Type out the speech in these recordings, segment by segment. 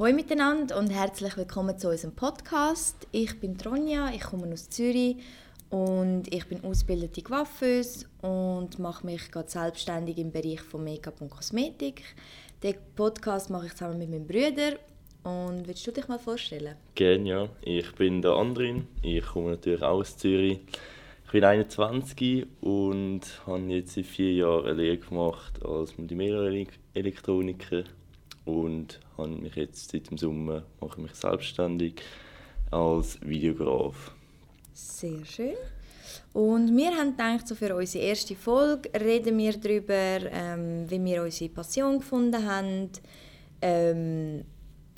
Hallo miteinander und herzlich willkommen zu unserem Podcast. Ich bin Tronja, ich komme aus Zürich und ich bin ausgebildete Coiffeuse und mache mich gerade selbstständig im Bereich von Make-up und Kosmetik. Den Podcast mache ich zusammen mit meinem Bruder und willst du dich mal vorstellen? Gerne, ja. Ich bin der Andrin, ich komme natürlich auch aus Zürich. Ich bin 21 und habe jetzt seit vier Jahren eine Lehre gemacht als Multimedia-Elektroniker und habe mich jetzt seit dem Sommer mache mich selbstständig als Videograf. Sehr schön. Und wir haben gedacht, so für unsere erste Folge reden wir darüber, ähm, wie wir unsere Passion gefunden haben, ähm,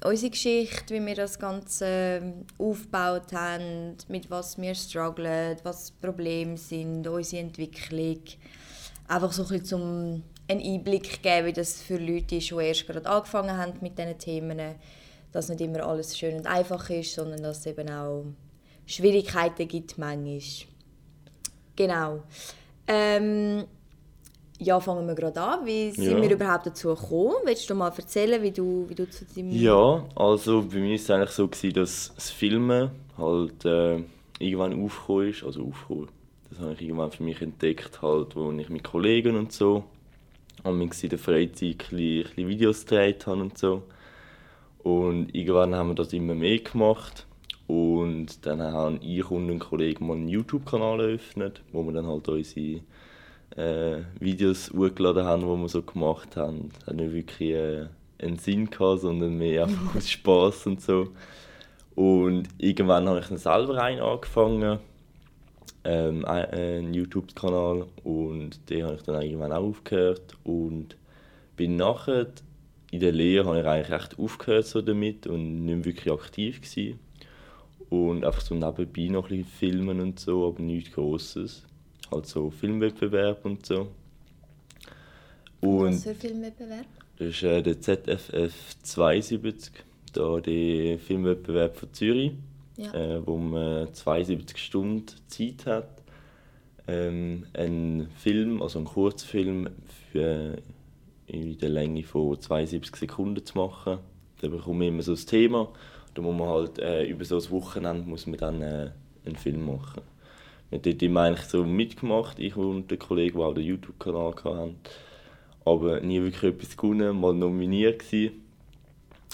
unsere Geschichte, wie wir das Ganze aufgebaut haben, mit was wir strugglen, was Probleme sind, unsere Entwicklung. Einfach so ein bisschen zum einen Einblick geben, wie das für Leute ist, die erst gerade angefangen haben mit diesen Themen, dass nicht immer alles schön und einfach ist, sondern dass es eben auch Schwierigkeiten gibt manchmal. Genau. Ähm, ja, fangen wir gerade an. Wie sind ja. wir überhaupt dazu gekommen? Willst du mal erzählen, wie du, wie du zu deinem... Ja, also bei mir war es eigentlich so, gewesen, dass das Filmen halt äh, irgendwann aufgekommen ist. Also aufgekommen. Das habe ich irgendwann für mich entdeckt, halt, wo ich mit Kollegen und so und in der Freizeit ein bisschen Videos gedreht habe und so. Und irgendwann haben wir das immer mehr gemacht. Und dann haben ich und ein Kollege mal einen YouTube-Kanal eröffnet, wo wir dann halt unsere äh, Videos hochgeladen haben, die wir so gemacht haben. Das hat nicht wirklich äh, einen Sinn gehabt, sondern mehr einfach aus Spass und so. Und irgendwann habe ich dann selber einen angefangen, ähm, einen YouTube-Kanal und den habe ich dann irgendwann auch aufgehört und bin nachher in der Lehre habe ich eigentlich recht aufgehört so damit und nicht wirklich aktiv gewesen. und einfach so nebenbei noch ein bisschen filmen und so, aber nichts Grosses. Halt so Filmwettbewerb und so. Und Was für Filmwettbewerb? Das ist äh, der ZFF 72, da der Filmwettbewerb von Zürich ja. äh, wo man 72 Stunden Zeit hat, ähm, einen Film, also einen Kurzfilm für in der Länge von 72 Sekunden zu machen. Da bekommt man immer so ein Thema. Da muss man halt äh, über so ein Wochenende muss man dann äh, einen Film machen. Wir haben dort immer eigentlich so mitgemacht, ich und der Kollege, der auch den YouTube-Kanal hatten. Aber nie wirklich etwas gewonnen, mal nominiert gewesen.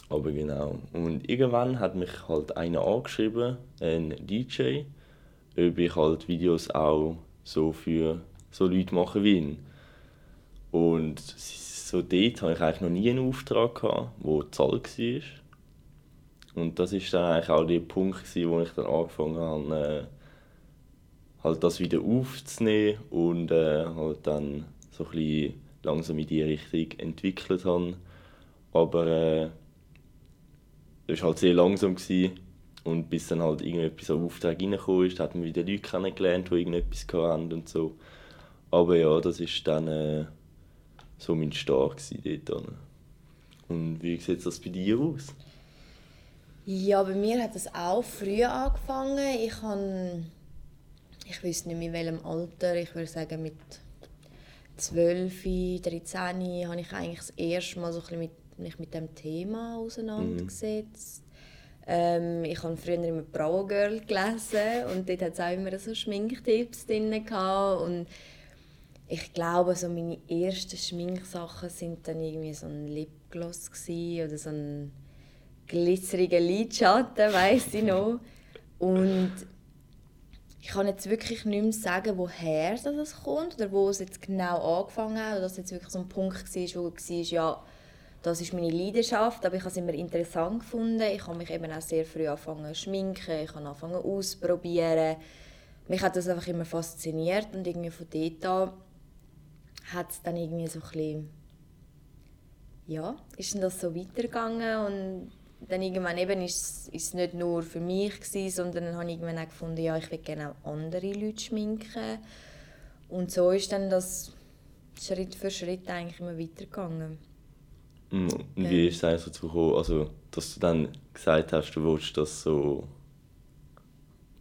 Aber genau. Und irgendwann hat mich halt einer angeschrieben, ein DJ, ob ich halt Videos auch so für so Leute machen will. Und so dort hatte ich eigentlich noch nie einen Auftrag, gehabt, der zahlt war. Und das war dann eigentlich auch der Punkt, wo ich dann angefangen habe, äh, halt das wieder aufzunehmen und äh, halt dann so ein bisschen langsam in die Richtung entwickelt habe. Aber äh, das war halt sehr langsam. Gewesen. Und bis dann halt irgendetwas auf Auftrag reingekommen ist, hat man wieder Leute kennengelernt, die irgendetwas hatten und so. Aber ja, das war dann äh, so mein Start dort. Und wie sieht das bei dir aus? Ja, bei mir hat das auch früh angefangen. Ich habe, ich weiß nicht mehr in welchem Alter, ich würde sagen mit 12, 13 habe ich eigentlich das erste Mal so ein bisschen mit mich mit dem Thema auseinandergesetzt. Mhm. Ähm, ich habe früher immer Brow Girl gelesen und dort hat es auch immer so Schminktipps drin und ich glaube, so meine ersten Schminksachen sind dann irgendwie so ein Lipgloss oder so ein glitzeriger Lidschatten, weiß ich noch. Und ich kann jetzt wirklich nicht mehr sagen, woher das kommt oder wo es jetzt genau angefangen hat oder dass es jetzt wirklich so ein Punkt war, wo war, ja, das ist meine Leidenschaft, aber ich habe es immer interessant gefunden. Ich habe mich eben auch sehr früh angefangen zu schminken, ich habe angefangen auszuprobieren. Mich hat das einfach immer fasziniert und irgendwie von dort an hat es dann irgendwie so ein bisschen, ja, ist dann das so weitergegangen und dann irgendwann eben ist es nicht nur für mich gewesen, sondern dann habe ich irgendwann auch gefunden, ja, ich will gerne auch andere Leute schminken und so ist dann das Schritt für Schritt eigentlich immer weitergegangen. Und wie ist es eigentlich dazu gekommen, also, dass du dann gesagt hast, du willst das so...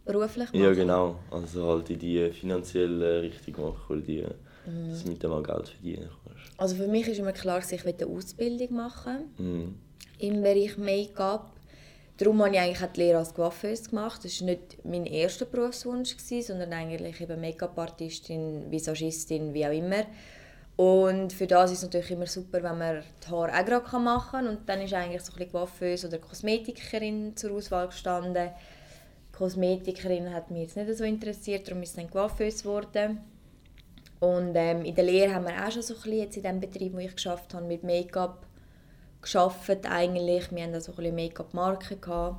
Beruflich machen? Ja, genau. Also halt in die finanzielle Richtung machen, oder die, mhm. dass du mit dem auch Geld verdienen kannst. Also für mich ist immer klar, dass ich eine Ausbildung machen mhm. im Bereich Make-up. Darum habe ich eigentlich auch die Lehre als Coiffeuse gemacht. Das war nicht mein erster Berufswunsch, sondern eigentlich eben Make-up-Artistin, Visagistin, wie auch immer. Und für das ist es natürlich immer super, wenn man die Haare auch gerade machen kann. Und dann ist eigentlich so ein bisschen Coiffeuse oder Kosmetikerin zur Auswahl gestanden. Kosmetikerin hat mich jetzt nicht so interessiert, darum ist es dann Coiffeuse geworden. Und ähm, in der Lehre haben wir auch schon so ein bisschen jetzt in dem Betrieb, wo ich geschafft habe, mit Make-up geschafft eigentlich. Wir hatten da so ein Make-up-Marken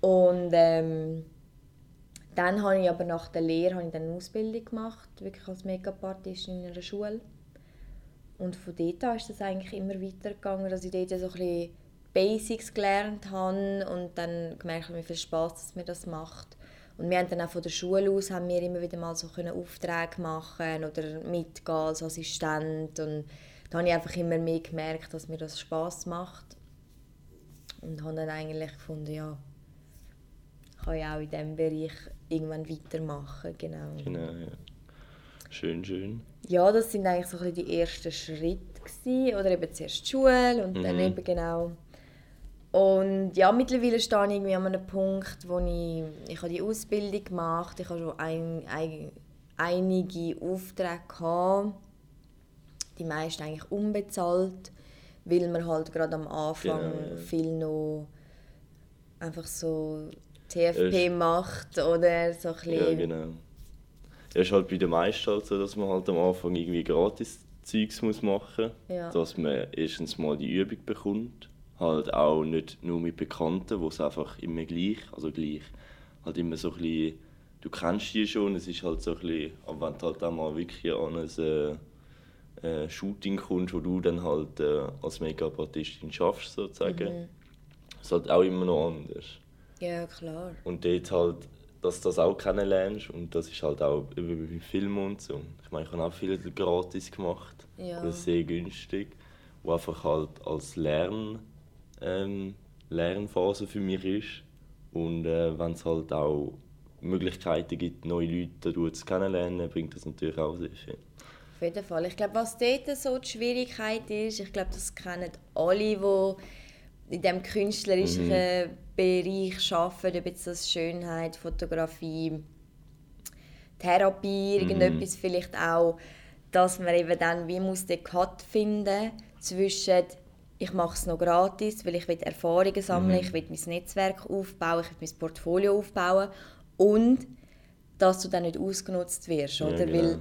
Und ähm, dann habe ich aber nach der Lehre habe ich dann eine Ausbildung gemacht, wirklich als Make-up-Artistin in einer Schule. Und von dort an ist das eigentlich immer weitergegangen, dass ich dort so ein bisschen Basics gelernt habe und dann gemerkt habe, wie viel Spaß mir das macht. Und wir haben dann auch von der Schule aus haben wir immer wieder mal so Aufträge machen oder mitgehen als Assistent und da habe ich einfach immer mehr gemerkt, dass mir das Spaß macht und habe dann eigentlich gefunden, ja, kann ich auch in diesem Bereich irgendwann weitermachen, genau. Genau, ja. Schön, schön. Ja, das sind eigentlich so ein die ersten Schritte gewesen. oder eben zuerst die Schule und mhm. dann eben genau und ja, mittlerweile stehe ich irgendwie an einem Punkt, wo ich, ich habe die Ausbildung gemacht, ich habe schon ein, ein, einige Aufträge gehabt, die meisten eigentlich unbezahlt, weil man halt gerade am Anfang genau. viel noch einfach so TFP macht oder so ein bisschen. Ja, genau. Ja, ist halt bei den meisten halt so, dass man halt am Anfang irgendwie gratis Zeugs muss machen muss, ja. dass man erstens mal die Übung bekommt halt auch nicht nur mit Bekannten, wo es einfach immer gleich, also gleich, halt immer so ein bisschen, du kennst die schon, es ist halt so ein bisschen, aber wenn du halt auch mal wirklich an ein äh, äh, Shooting kommst, wo du dann halt äh, als Make-up-Artistin schaffst, sozusagen, mhm. ist halt auch immer noch anders. Ja, klar. Und dort halt, dass du das auch kennenlernst und das ist halt auch über Film und so. Ich meine, ich habe auch viel gratis gemacht, ja. oder sehr günstig, wo einfach halt als Lern ähm, Lernphase für mich ist. Und äh, wenn es halt auch Möglichkeiten gibt, neue Leute zu kennenlernen, bringt das natürlich auch sehr viel. Auf jeden Fall. Ich glaube, was dort so die Schwierigkeit ist, ich glaube, das kennen alle, die in diesem künstlerischen mhm. Bereich arbeiten, ob jetzt das Schönheit, Fotografie, Therapie, irgendetwas vielleicht auch, dass man eben dann wie muss den Cut finden zwischen ich mache es noch gratis, weil ich will Erfahrungen sammeln, mhm. ich will mein Netzwerk aufbauen, ich will mein Portfolio aufbauen und dass du dann nicht ausgenutzt wirst, oder? Ja, genau. Weil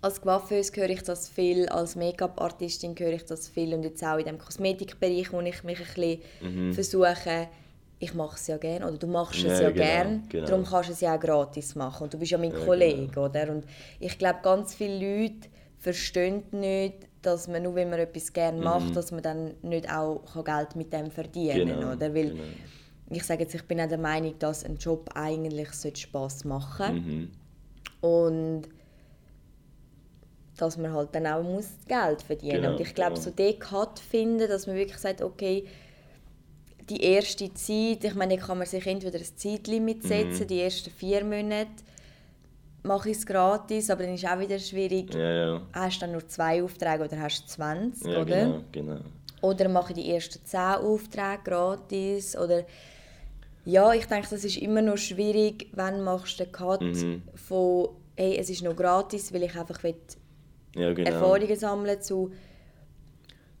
als Coiffeuse höre ich das viel, als Make-up-Artistin höre ich das viel und jetzt auch in dem Kosmetikbereich, wo ich mich ein bisschen mhm. versuche, ich mache es ja gerne oder du machst es ja, ja genau, gerne, genau. darum kannst du es ja auch gratis machen und du bist ja mein ja, Kollege, genau. oder? Und ich glaube, ganz viele Leute verstehen nicht, dass man nur, wenn man etwas gerne macht, mhm. dass man dann nicht auch Geld mit dem verdienen genau, oder? Weil genau. ich sage jetzt, ich bin auch der Meinung, dass ein Job eigentlich Spaß machen mhm. und dass man halt dann auch muss Geld verdienen genau, und ich glaube, genau. so den Cut finden, dass man wirklich sagt, okay, die erste Zeit, ich meine, kann man sich entweder ein Zeitlimit setzen, mhm. die ersten vier Monate, mache ich es gratis, aber dann ist es auch wieder schwierig. Ja, ja. Hast du dann nur zwei Aufträge oder hast du 20, ja, oder? Genau, genau. Oder mache ich die ersten 10 Aufträge gratis, oder... Ja, ich denke, das ist immer noch schwierig, wenn machst du den Cut mhm. von «Hey, es ist noch gratis, weil ich einfach will ja, genau. Erfahrungen sammeln zu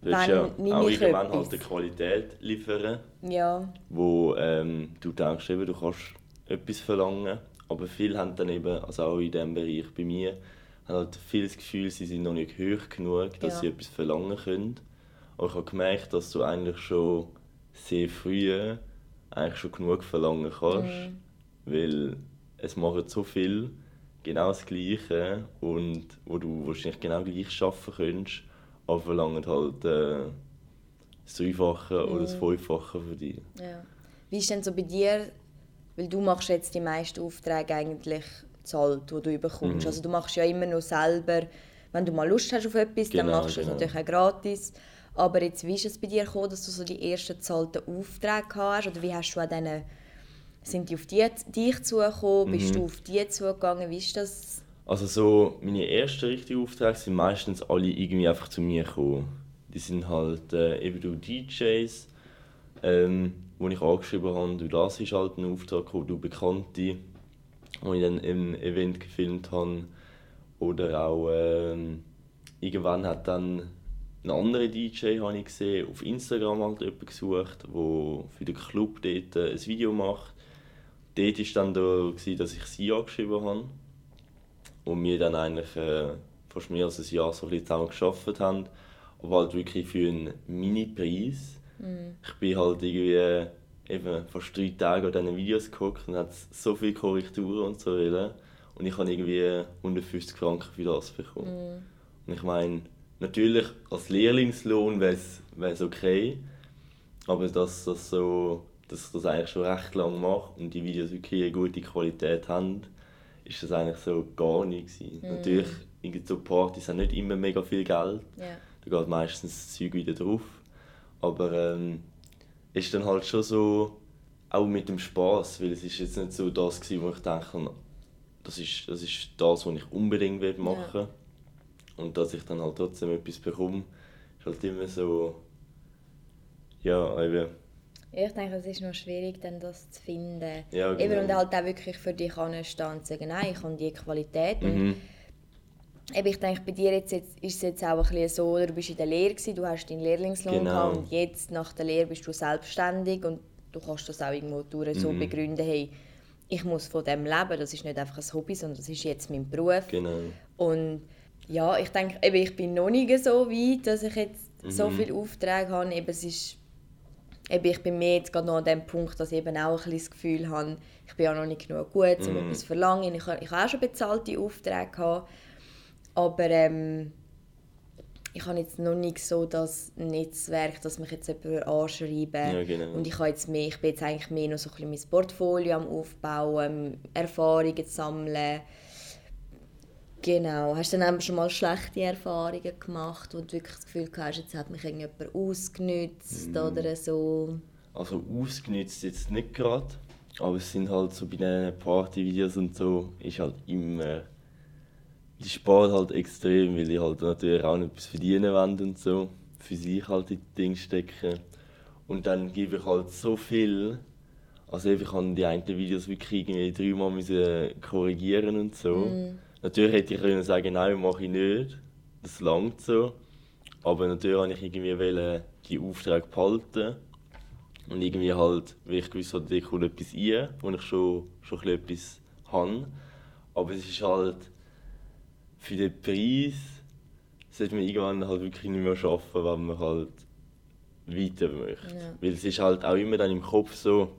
Du willst ja auch irgendwann halt die Qualität liefern, ja. wo ähm, du denkst, eben, du kannst etwas verlangen aber viele haben dann eben, also auch in diesem Bereich bei mir, haben halt viel das Gefühl, sie sind noch nicht hoch genug, dass ja. sie etwas verlangen können. Aber ich habe gemerkt, dass du eigentlich schon sehr früh eigentlich schon genug verlangen kannst, mhm. weil es machen so viel genau das Gleiche und wo du wahrscheinlich genau gleich schaffen könntest, aber verlangen halt äh, das Dreifache oder das mhm. Fünffache von dir. Ja. Wie ist denn so bei dir weil du machst jetzt die meisten Aufträge eigentlich zahlt, die du bekommst. Mhm. Also du machst ja immer noch selber, wenn du mal Lust hast auf etwas, genau, dann machst du genau. es natürlich auch gratis. Aber jetzt, wie ist es bei dir gekommen, dass du so die ersten zahlten Aufträge hast? Oder wie hast du an denen, sind die auf die, dich zugekommen? Mhm. Bist du auf die zugegangen? Wie ist das? Also so, meine ersten richtigen Aufträge sind meistens alle irgendwie einfach zu mir gekommen. Die sind halt äh, eben durch DJs, ähm, wo ich angeschrieben habe. Du, das ist halt ein Auftrag, wo du Bekannte, wo ich dann im Event gefilmt habe. Oder auch ähm, irgendwann hat dann ein anderer DJ habe ich gesehen, auf Instagram halt jemanden gesucht, der für den Club dort äh, ein Video macht. Dort war dann da, dass ich sie angeschrieben habe und wir dann eigentlich äh, fast mehr als ein Jahr so ein zusammen gearbeitet haben. Aber halt wirklich für einen Mini-Preis. Mhm. Ich bin halt irgendwie äh, eben fast drei Tage an diesen Videos geguckt und hatte so viele Korrekturen und so. Und ich habe irgendwie 150 Franken für das bekommen. Mhm. Und ich meine, natürlich als Lehrlingslohn wäre es okay, aber dass, das so, dass ich das eigentlich schon recht lange mache und die Videos wirklich eine gute Qualität haben, ist das eigentlich so gar nicht gewesen. Mm. Natürlich, so Partys haben nicht immer mega viel Geld, yeah. da geht meistens das Zeug wieder drauf, aber ähm, ist dann halt schon so, auch mit dem Spaß, weil es ist jetzt nicht so das gewesen, wo ich denke, das ist das, ist das was ich unbedingt machen will. Yeah. Und dass ich dann halt trotzdem etwas bekomme, ist halt immer so, ja, eben. Ich denke, es ist noch schwierig, dann das zu finden. Ja, genau. Eben, und halt auch wirklich für dich anstehen und sagen, nein, ich habe die Qualität. Mhm. Eben, ich denke, bei dir jetzt, jetzt, ist es jetzt auch ein bisschen so, du bist in der Lehre, gewesen, du hast deinen Lehrlingslohn genau. gehabt und jetzt nach der Lehre bist du selbstständig und du kannst das auch irgendwo durch so mhm. begründen, hey, ich muss von dem leben, das ist nicht einfach ein Hobby, sondern das ist jetzt mein Beruf. Genau. Und ja, ich denke, eben, ich bin noch nicht so weit, dass ich jetzt mhm. so viele Aufträge habe. Eben, es ist, eben, ich bin mir jetzt gerade noch an dem Punkt, dass ich eben auch ein das Gefühl habe, ich bin ja noch nicht genug gut, um mhm. etwas zu verlangen. Ich, ich habe auch schon bezahlte Aufträge gehabt, aber ähm, ich habe jetzt noch nicht so das Netzwerk, dass mich jetzt jemand anschreiben ja, genau. und ich, habe jetzt mehr, ich bin jetzt eigentlich mehr noch so ein bisschen mein Portfolio am Aufbauen, Erfahrungen sammeln Genau. Hast du dann schon mal schlechte Erfahrungen gemacht, wo du wirklich das Gefühl hast, jetzt hat mich irgendjemand ausgenützt mm. oder so? Also ausgenützt jetzt nicht gerade, aber es sind halt so bei diesen Partyvideos und so, ist halt immer die sparen halt extrem, weil ich halt natürlich auch noch etwas verdienen will und so, für sich halt in die Dinge stecken. Und dann gebe ich halt so viel, also ich kann die einen Videos wirklich irgendwie dreimal korrigieren und so. Mm Natürlich hätte ich können sagen, nein, mache ich nicht. Das langt so. Aber natürlich wollte ich irgendwie die Aufträge behalten. Und irgendwie halt, weil ich gewusst habe, da kommt etwas rein, wo ich schon, schon etwas habe. Aber es ist halt, für den Preis sollte man irgendwann halt wirklich nicht mehr arbeiten, wenn man halt weiter möchte. Ja. Weil es ist halt auch immer dann im Kopf so,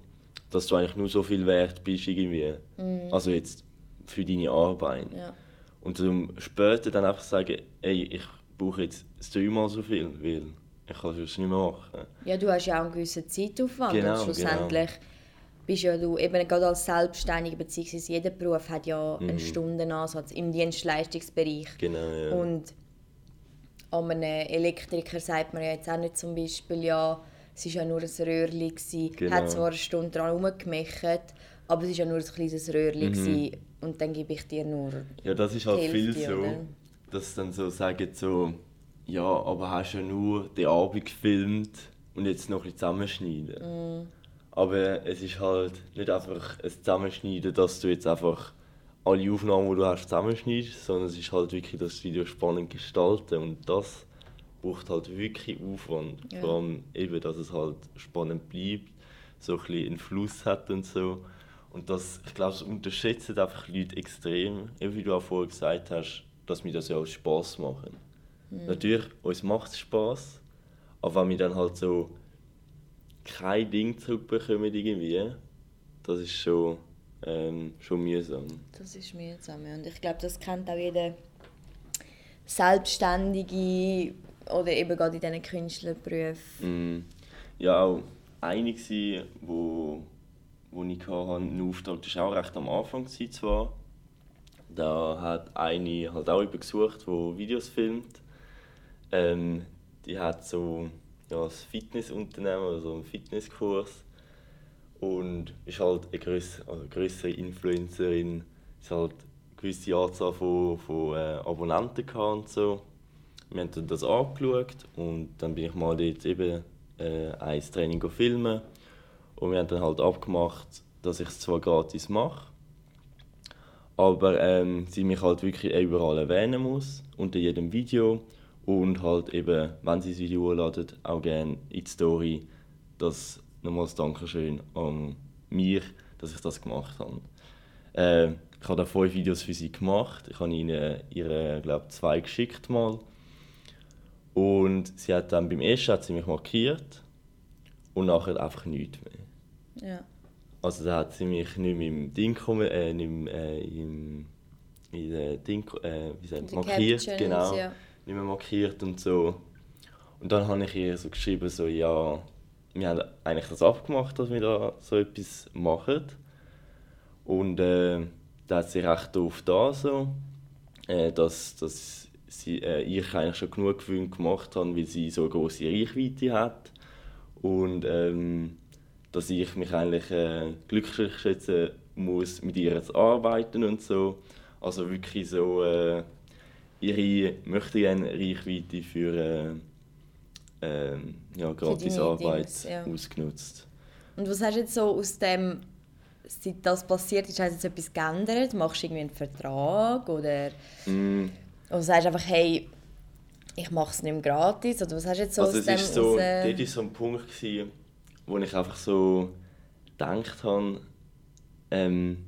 dass du eigentlich nur so viel wert bist irgendwie. Mhm. Also jetzt für deine Arbeit. Ja. Und um später dann einfach sagen, ey, ich brauche jetzt dreimal so viel, weil ich kann es nicht mehr machen. Ja, du hast ja auch einen gewissen Zeitaufwand genau, und schlussendlich genau. bist ja du, eben gerade als Selbstständiger, beziehungsweise jeder Beruf hat ja mhm. einen Stundenansatz im Dienstleistungsbereich. Genau, ja. Und an einem Elektriker sagt man ja jetzt auch nicht zum Beispiel, ja, es war ja nur ein Röhrchen, genau. hat zwar eine Stunde dran herumgemacht, aber es war ja nur ein kleines Röhrchen mhm. und dann gebe ich dir nur Ja, das ist halt viel so, oder? dass sie dann so sagen, so, ja, aber hast ja nur den Abend gefilmt und jetzt noch ein bisschen zusammenschneiden. Mhm. Aber es ist halt nicht einfach ein Zusammenschneiden, dass du jetzt einfach alle Aufnahmen, die du hast, zusammenschneidest, sondern es ist halt wirklich das Video spannend gestalten und das braucht halt wirklich Aufwand. Ja. Vor allem eben, dass es halt spannend bleibt, so ein bisschen einen Fluss hat und so. Und das, ich glaube, das unterschätzen einfach Leute extrem. Eben wie du auch vorher gesagt hast, dass wir das ja aus Spass machen. Mhm. Natürlich, uns macht es Spass, aber wenn wir dann halt so kein Ding zurückbekommen irgendwie, das ist schon, ähm, schon mühsam. Das ist mühsam, ja. Und ich glaube, das kennt auch jeder Selbstständige oder eben gerade in diesen Künstlerberufen. Mm. Ja, auch einige, die die ich hatte, einen Auftrag, das war auch recht am Anfang zwar. Da hat eine halt auch jemanden gesucht, der Videos filmt. Ähm, die hat so ja, ein Fitnessunternehmen oder so einen Fitnesskurs und ist halt eine größere, also größere Influencerin. Hat halt eine gewisse Anzahl von, von äh, Abonnenten und so. Wir haben das angeschaut und dann bin ich mal dort eben äh, ein Training filmen. Und wir haben dann halt abgemacht, dass ich es zwar gratis mache, aber ähm, sie mich halt wirklich überall erwähnen muss, unter jedem Video. Und halt eben, wenn sie das Video laden, auch gerne in die Story, das nochmals Dankeschön an mir, dass ich das gemacht habe. Äh, ich habe da fünf Videos für sie gemacht. Ich habe ihnen ihre, glaube zwei geschickt mal. Und sie hat dann beim ersten hat sie mich markiert und nachher einfach nichts mehr. Ja. Also da hat sie mich nicht mehr im Ding kommen, äh, nicht mehr, äh, im, in der Ding, äh, wie sagt, markiert, genau, ja. nicht mehr markiert und so. Und dann habe ich ihr so geschrieben, so, ja, wir haben eigentlich das abgemacht, dass wir da so etwas machen. Und äh, da hat sie recht doof da so, äh, dass, dass sie, äh, ich eigentlich schon genug Gewinn gemacht habe, weil sie so eine große Reichweite hat. Und ähm, dass ich mich eigentlich äh, glücklich schätzen muss, mit ihr zu arbeiten und so. Also wirklich so äh, ihre möchte gerne Reichweite für äh, äh, ja, gratis Arbeit Dings, ja. ausgenutzt. Und was hast du jetzt so aus dem, seit das passiert ist, hast du jetzt etwas geändert? Machst du irgendwie einen Vertrag oder, mm. oder sagst du einfach, hey, ich mache es nicht mehr gratis? Oder was hast du jetzt so also aus dem ist so, raus... Dort war so ein Punkt, gewesen, wo ich einfach so gedacht habe, ähm,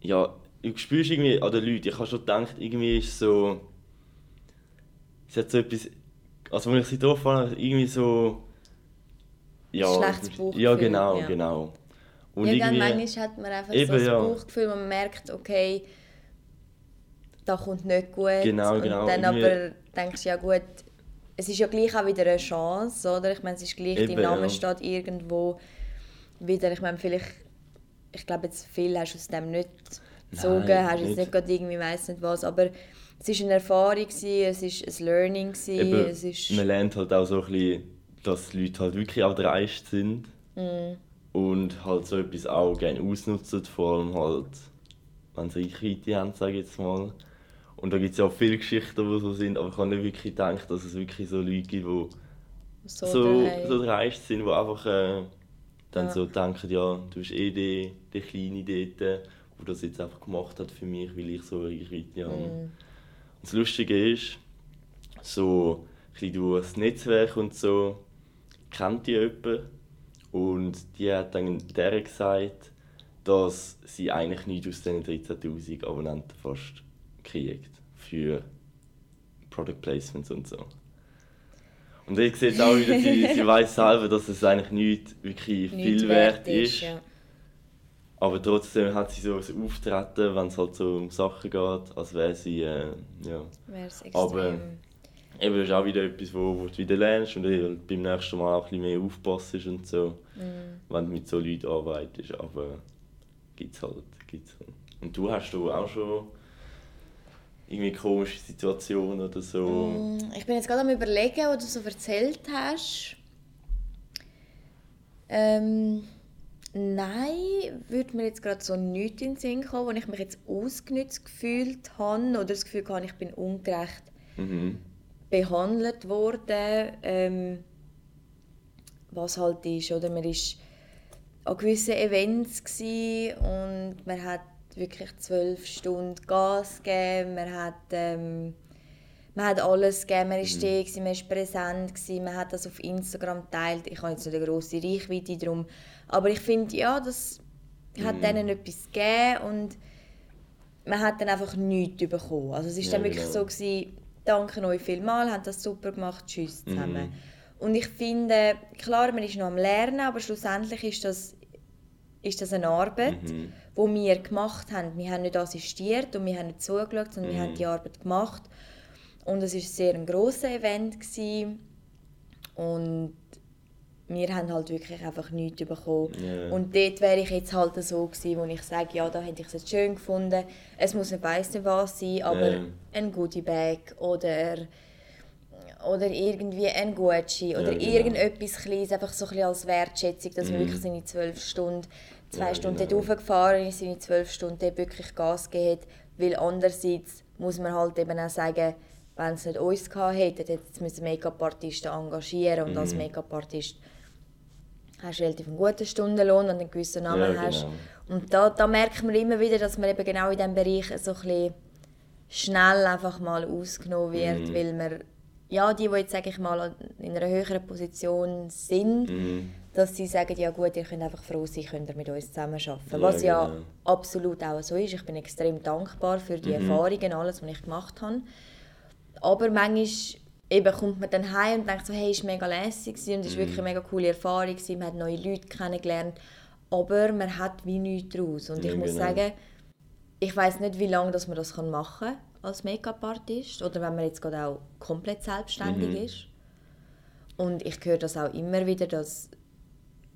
ja, du spürst irgendwie an den Leuten, ich habe schon gedacht, irgendwie ist so, es hat so etwas, also wenn ich sie drauf habe, irgendwie so, ja, schlechtes Bauchgefühl. Ja, genau, ja. genau. Und ja, irgendwie, manchmal hat man einfach eben, so ein ja. Bauchgefühl, man merkt, okay, da kommt nicht gut. Genau, genau. Und dann aber denkst du, ja gut, es ist ja gleich auch wieder eine Chance, oder? Ich meine, es ist gleich, Eben, dein Name ja. steht irgendwo wieder, ich meine, vielleicht, ich glaube jetzt viel hast du aus dem nicht gezogen, Nein, hast jetzt nicht gerade irgendwie, weiss nicht was, aber es war eine Erfahrung, gewesen, es war ein Learning, gewesen, Eben, es ist... Man lernt halt auch so ein bisschen, dass die Leute halt wirklich auch dreist sind mm. und halt so etwas auch gerne ausnutzen, vor allem halt, wenn sie Reichweite haben, sage ich jetzt mal. Und da gibt es ja auch viele Geschichten, die so sind, aber ich habe nicht wirklich gedacht, dass es wirklich so Leute gibt, die so, so, so dreist sind, die einfach äh, dann ja. so denken, ja, du bist eh der, der Kleine dort, der das jetzt einfach gemacht hat für mich, weil ich so Reichweite habe. Mm. Und das Lustige ist, so ein durch das Netzwerk und so, kennt die jemanden und die hat dann der gesagt, dass sie eigentlich nicht aus diesen 13'000 Abonnenten fast kriegt für Product Placements und so. Und ich sehe auch wieder, sie, sie weiß selber, dass es eigentlich nicht wirklich nicht viel wert, ist. Ja. Aber trotzdem hat sie so ein Auftreten, wenn es halt so um Sachen geht, als wäre sie, äh, ja. Wär's extrem. Aber eben, das ist auch wieder etwas, wo, wo du wieder lernst und beim nächsten Mal auch ein bisschen mehr aufpassen und so, mm. wenn du mit so Leuten arbeitest. Aber gibt's halt, gibt's halt. Und du hast du auch schon irgendwie komische Situation oder so? Mm, ich bin jetzt gerade am überlegen, was du so erzählt hast. Ähm, nein, würde mir jetzt gerade so nichts in den Sinn kommen, wo ich mich jetzt ausgenutzt gefühlt habe oder das Gefühl habe, ich bin ungerecht mhm. behandelt worden. Ähm, was halt ist, oder man war an gewissen Events und man hat wirklich zwölf Stunden Gas gegeben. Man hat, ähm, man hat alles gegeben. Man war mhm. da, man war präsent, gewesen, man hat das auf Instagram geteilt. Ich habe jetzt nicht eine grosse Reichweite darum. Aber ich finde, ja, das mhm. hat denen etwas gegeben und man hat dann einfach nichts bekommen. Also es war ja, dann wirklich genau. so, gewesen, danke euch vielmals, habt das super gemacht, tschüss zusammen. Mhm. Und ich finde, klar, man ist noch am Lernen, aber schlussendlich ist das, ist das eine Arbeit. Mhm wir gemacht haben. Wir haben nicht assistiert und wir haben nicht zugeschaut, sondern mm. wir haben mhm. die Arbeit gemacht. Und es war sehr ein grosses Event. Gewesen. Und wir haben halt wirklich einfach nichts bekommen. Yeah. Und dort wäre ich jetzt halt so gewesen, wo ich sage, ja, da hätte ich es jetzt schön gefunden. Es muss nicht weiss was sein, aber yeah. ein Goodie Bag oder, oder irgendwie ein Gucci oder ja, genau. irgendetwas Kleines, einfach so ein bisschen als Wertschätzung, dass man mhm. wirklich seine zwölf Stunden zwei ja, Stunden genau. dort hochgefahren ist, seine zwölf Stunden dort wirklich Gas gegeben hat. Weil andererseits muss man halt eben auch sagen, wenn es nicht uns gehabt hätte, hätten sie Make-up-Artisten engagieren und mhm. als Make-up-Artist hast du relativ einen guten Stundenlohn und einen gewissen Namen ja, genau. hast. Und da, da merkt man immer wieder, dass man eben genau in diesem Bereich so ein bisschen schnell einfach mal ausgenommen wird, mhm. weil man ja, die, die jetzt, sage ich mal, in einer höheren Position sind, mhm. dass sie sagen, ja gut, ihr könnt einfach froh sein, könnt ihr mit uns zusammenarbeiten. Ja, was ja genau. absolut auch so ist. Ich bin extrem dankbar für die mhm. Erfahrungen, alles, was ich gemacht habe. Aber manchmal eben kommt man dann heim und denkt so, hey, es war mega lässig und es war mhm. wirklich eine mega coole Erfahrung, man hat neue Leute kennengelernt, aber man hat wie nichts daraus. Und ich ja, muss genau. sagen, ich weiß nicht, wie lange dass man das machen kann als Make-up-Artist oder wenn man jetzt gerade auch komplett selbstständig mhm. ist. Und ich höre das auch immer wieder, dass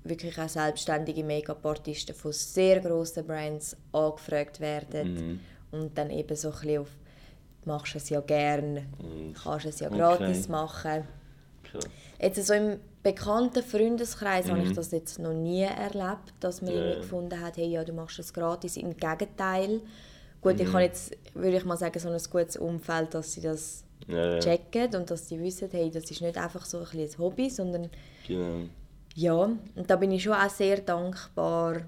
wirklich auch selbstständige Make-up-Artisten von sehr grossen Brands angefragt werden mhm. und dann eben so ein bisschen auf machst es ja gern, mhm. kannst es ja gratis okay. machen. Klar. Jetzt so im bekannten Freundeskreis mhm. habe ich das jetzt noch nie erlebt, dass man yeah. gefunden hat, hey, ja, du machst es gratis. Im Gegenteil, Gut, mhm. ich habe jetzt, würde ich mal sagen, so ein gutes Umfeld, dass sie das ja, checken und dass sie wissen, hey, das ist nicht einfach so ein, ein Hobby, sondern genau. ja, und da bin ich schon auch sehr dankbar,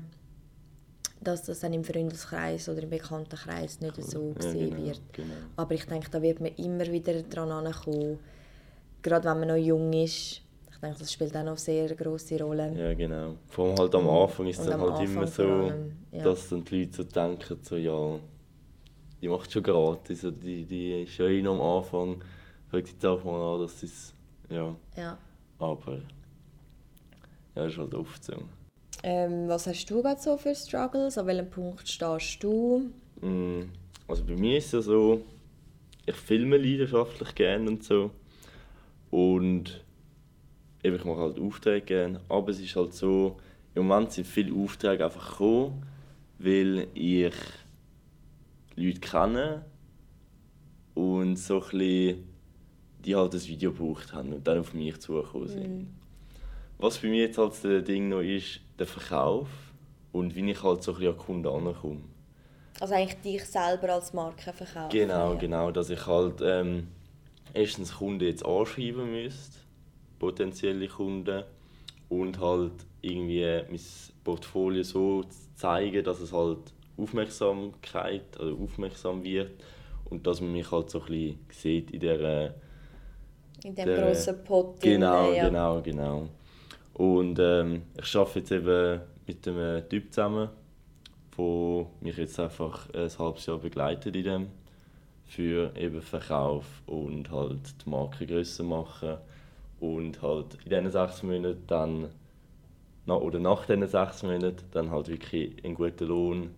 dass das dann im Freundeskreis oder im Bekanntenkreis nicht cool. so gesehen ja, genau, wird. Genau. Aber ich denke, da wird man immer wieder dran ankommen, gerade wenn man noch jung ist. Ich denke, das spielt auch noch eine sehr grosse Rolle. Ja, genau. Vor allem halt am Anfang ist es dann halt Anfang immer so, allem, ja. dass dann die Leute so denken, so, ja, die macht schon gratis. Also die, die ist ja eh am Anfang, fängt jetzt auch mal an, dass es. Ja. ja. Aber. Ja, ist halt oft so. Ähm, was hast du gerade so für Struggles? An welchem Punkt stehst du? Mm, also bei mir ist es ja so, ich filme leidenschaftlich gerne und so. Und eben, ich mache halt Aufträge gerne. Aber es ist halt so, im Moment sind viele Aufträge einfach gekommen, weil ich Leute kennen und so ein bisschen, die halt das Video gebraucht haben und dann auf mich zugekommen sind. Mhm. Was bei mir jetzt halt Ding noch ist, der Verkauf und wie ich halt so ein bisschen an Kunden ankomme. Also eigentlich dich selber als Marke verkaufen? Genau, ja. genau, dass ich halt ähm, erstens Kunden jetzt anschreiben müsste, potenzielle Kunden, und halt irgendwie mein Portfolio so zeigen, dass es halt Aufmerksamkeit oder aufmerksam wird und dass man mich halt so ein bisschen sieht in der in dem der, grossen Pot. Genau, ja. genau, genau. Und ähm, ich arbeite jetzt eben mit einem Typ zusammen, der mich jetzt einfach ein halbes Jahr begleitet in dem für eben Verkauf und halt die Marke grösser machen und halt in diesen sechs Monaten dann oder nach diesen sechs Monaten dann halt wirklich einen guten Lohn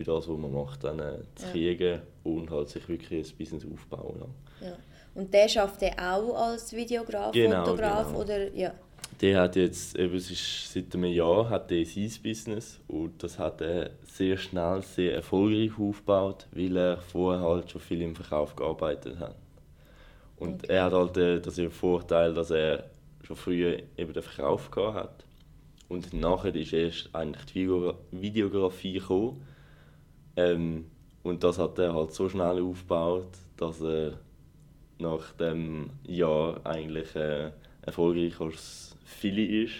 für das, was man macht, dann äh, zu ja. kriegen und halt sich wirklich ein Business aufbauen. Ja. ja. Und der schafft er auch als Videograf, genau, Fotograf genau. oder ja? Der hat jetzt, eben, es ist seit einem Jahr hat er sein Business und das hat er sehr schnell, sehr erfolgreich aufgebaut, weil er vorher halt schon viel im Verkauf gearbeitet hat. Und okay. er hat halt äh, den Vorteil, dass er schon früher eben den Verkauf gehabt hat. Und nachher ist erst eigentlich die Videografie gekommen ähm, und das hat er halt so schnell aufgebaut, dass er nach dem Jahr eigentlich äh, erfolgreicher als viele ist,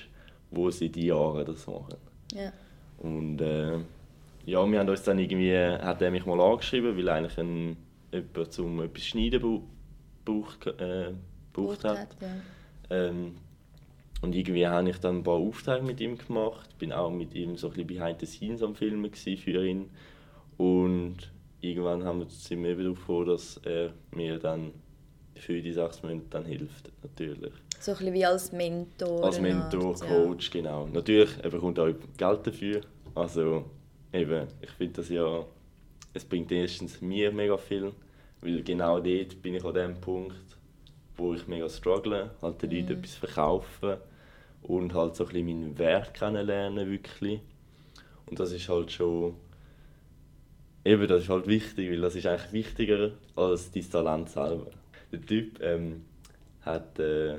wo seit Jahren das machen. Ja. Und äh, ja, wir haben uns dann irgendwie, hat er mich mal angeschrieben, weil eigentlich ein, jemand zum etwas schneiden braucht, äh, braucht hat. hat ja. ähm, und irgendwie habe ich dann ein paar Aufträge mit ihm gemacht, bin auch mit ihm so ein bisschen behind the scenes am Filmen für ihn und irgendwann haben wir, sind wir wieder froh, dass er mir dann für die sechs Monate dann hilft, natürlich. So ein bisschen wie als Mentor. Als Mentor, Coach, ja. genau. Natürlich, er bekommt auch Geld dafür. Also eben, ich finde das ja, es bringt erstens mir mega viel, weil genau dort bin ich an dem Punkt, wo ich mega struggle, halt den mhm. Leuten etwas verkaufen und halt so ein bisschen meinen Wert kennenlernen wirklich. Und das ist halt schon Eben, das ist halt wichtig, weil das ist eigentlich wichtiger als dein Talent selber. Der Typ ähm, hat äh,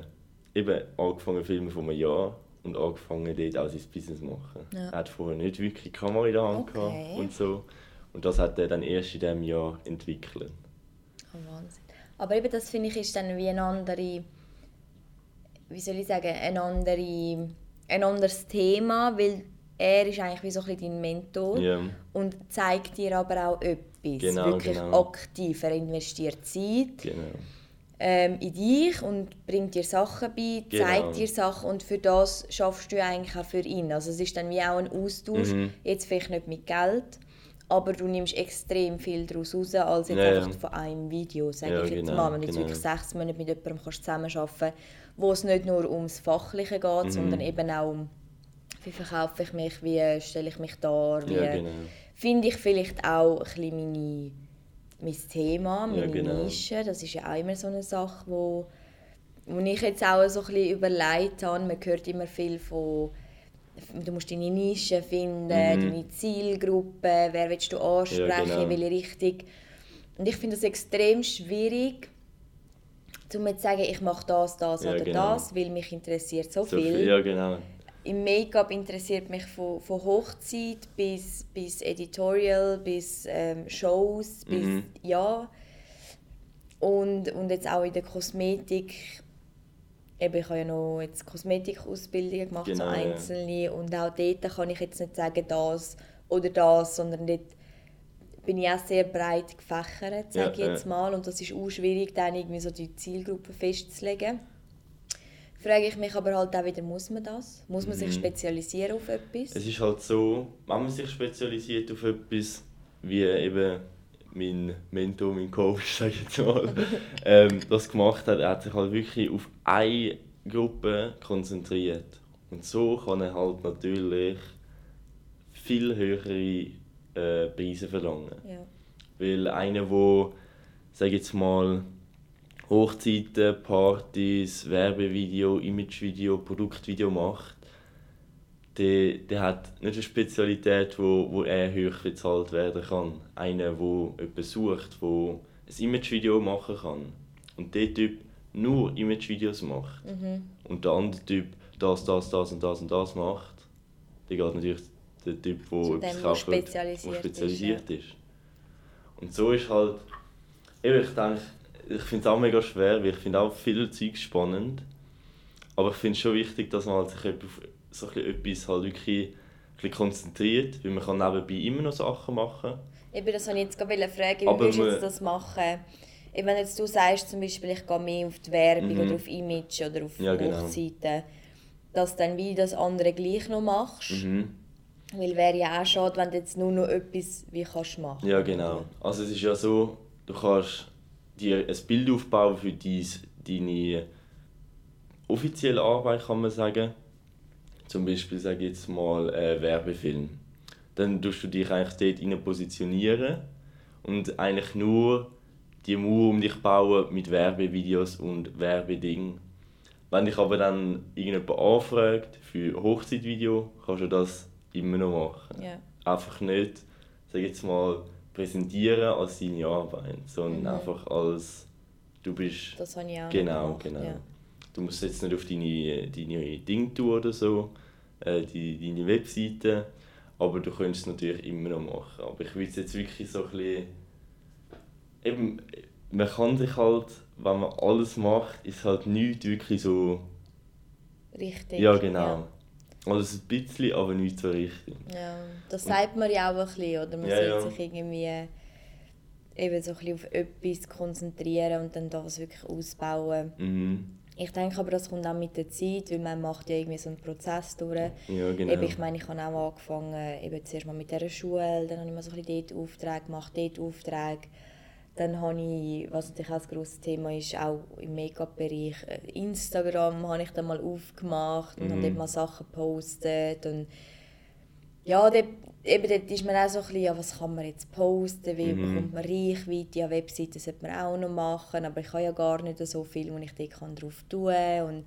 eben angefangen filmen vor einem Jahr und angefangen dort auch sein Business zu machen. Ja. Er hat vorher nicht wirklich Kamera in der Hand okay. und so. Und das hat er dann erst in diesem Jahr entwickelt. Oh, Wahnsinn. Aber eben das finde ich ist dann wie eine andere, wie soll ich sagen, ein, andere, ein anderes Thema, weil er ist eigentlich wie so ein bisschen dein Mentor Ja. und zeigt dir aber auch etwas, Genau, wirklich genau. aktiv. Er investiert Zeit Genau. ähm, in dich und bringt dir Sachen bei, Genau. zeigt dir Sachen und für das schaffst du ja eigentlich auch für ihn. Also es ist dann wie auch ein Austausch, Mhm. jetzt vielleicht nicht mit Geld, aber du nimmst extrem viel daraus raus, als jetzt Ja, ja. einfach von einem Video, sage Ja, ich jetzt genau, mal. Wenn du jetzt genau. wirklich sechs Monate mit jemandem kannst zusammenarbeiten kannst, wo es nicht nur ums Fachliche geht, Mhm. sondern eben auch um wie verkaufe ich mich, wie stelle ich mich dar, wie Ja, genau. finde ich vielleicht auch ein bisschen meine, mein Thema, meine genau. Nische. Das ist ja auch immer so eine Sache, wo, wo ich jetzt auch so ein bisschen überlegt habe. Man hört immer viel von du musst deine Nische finden, deine Zielgruppe, wer willst du ansprechen, Mhm. Ja, genau. in welche Richtung. Und ich finde es extrem schwierig, um zu sagen, ich mache das, das Ja, oder genau. das, weil mich interessiert so, So viel. viel, ja, genau. Im Make-up interessiert mich von, von Hochzeit bis, bis Editorial, bis ähm, Shows, bis Mhm. ja. Und, und jetzt auch in der Kosmetik. Eben, ich habe ja noch jetzt Kosmetikausbildungen gemacht, Genau, so ja. einzelne. Und auch dort kann ich jetzt nicht sagen, das oder das, sondern dort bin ich auch sehr breit gefächert, sage Ja, ich jetzt ja. mal. Und das ist auch schwierig, dann irgendwie so die Zielgruppe festzulegen. Frage ich mich aber halt auch wieder, muss man das? Muss man sich Mhm. spezialisieren auf etwas? Es ist halt so, wenn man sich spezialisiert auf etwas, wie eben mein Mentor, mein Coach, sag ich jetzt mal, ähm, das gemacht hat, er hat sich halt wirklich auf eine Gruppe konzentriert. Und so kann er halt natürlich viel höhere äh, Preise verlangen. Ja. Weil einer, der, sag ich jetzt mal, Hochzeiten, Partys, Werbevideo, Imagevideo, Produktvideo macht, der, der hat nicht eine Spezialität, wo, wo er hoch bezahlt werden kann. Einer, der jemanden sucht, der ein Imagevideo machen kann. Und der Typ nur Imagevideos macht. Und der andere Typ das, das, das und das und das macht, der geht natürlich der Typ, der Zu etwas kauft, spezialisiert wo ist, spezialisiert ist. Und so ist halt, eben, ich denke, ich finde es auch mega schwer, weil ich finde auch viele Zeug spannend. Aber ich finde es schon wichtig, dass man halt sich auf so etwas halt wirklich bisschen konzentriert, weil man kann nebenbei immer noch Sachen machen. Eben, das wollte ich jetzt gerade fragen, wie Aber würdest du das machen? Wenn jetzt du sagst, zum Beispiel, ich gehe mehr auf die Werbung Mhm. oder auf Image oder auf Ja, genau. Hochzeiten, dass dann wie das andere gleich noch machst. Mhm. Weil wäre ja auch schade, wenn du jetzt nur noch etwas wie kannst machen. Ja, genau. Also es ist ja so, du kannst dir ein Bild aufbauen für dies, deine offizielle Arbeit, kann man sagen. Zum Beispiel, sage ich jetzt mal, äh, Werbefilm. Dann tust du dich eigentlich dort rein positionieren und eigentlich nur die Mauer um dich bauen mit Werbevideos und Werbedingen. Wenn dich aber dann irgendjemand anfragt für Hochzeitvideo, kannst du das immer noch machen Ja. einfach nicht, sag ich jetzt mal, präsentieren als deine Arbeit, sondern Mhm. einfach als du bist. Das habe ich auch genau, gemacht, genau. Ja. Du musst jetzt nicht auf deine, deine Dinge tun oder so, äh, die, deine Webseite, aber du könntest es natürlich immer noch machen. Aber ich will es jetzt wirklich so ein bisschen. Eben, man kann sich halt, wenn man alles macht, ist halt nichts wirklich so. Richtig. Ja, genau. Alles ein bisschen, aber nicht so richtig. Ja. ja. Das sagt man ja auch ein bisschen, oder? Man Ja, sollte ja. sich irgendwie eben so ein bisschen auf etwas konzentrieren und dann das wirklich ausbauen. Mhm. Ich denke aber, das kommt auch mit der Zeit, weil man macht ja irgendwie so einen Prozess durch. Ja, genau. Eben, ich meine, ich habe auch angefangen, eben zuerst mal mit dieser Schule, dann habe ich mal so ein bisschen dort Aufträge gemacht, dort Aufträge. Dann habe ich, was natürlich auch ein grosses Thema ist, auch im Make-up-Bereich, äh, Instagram habe ich dann mal aufgemacht und habe Mhm. dort mal Sachen gepostet. Und ja, dort, eben dort ist man auch so ein bisschen, ja, was kann man jetzt posten, wie Mhm. bekommt man Reichweite, ja, Webseiten sollte man auch noch machen, aber ich habe ja gar nicht so viel, wo ich dort kann drauf tun kann. Und,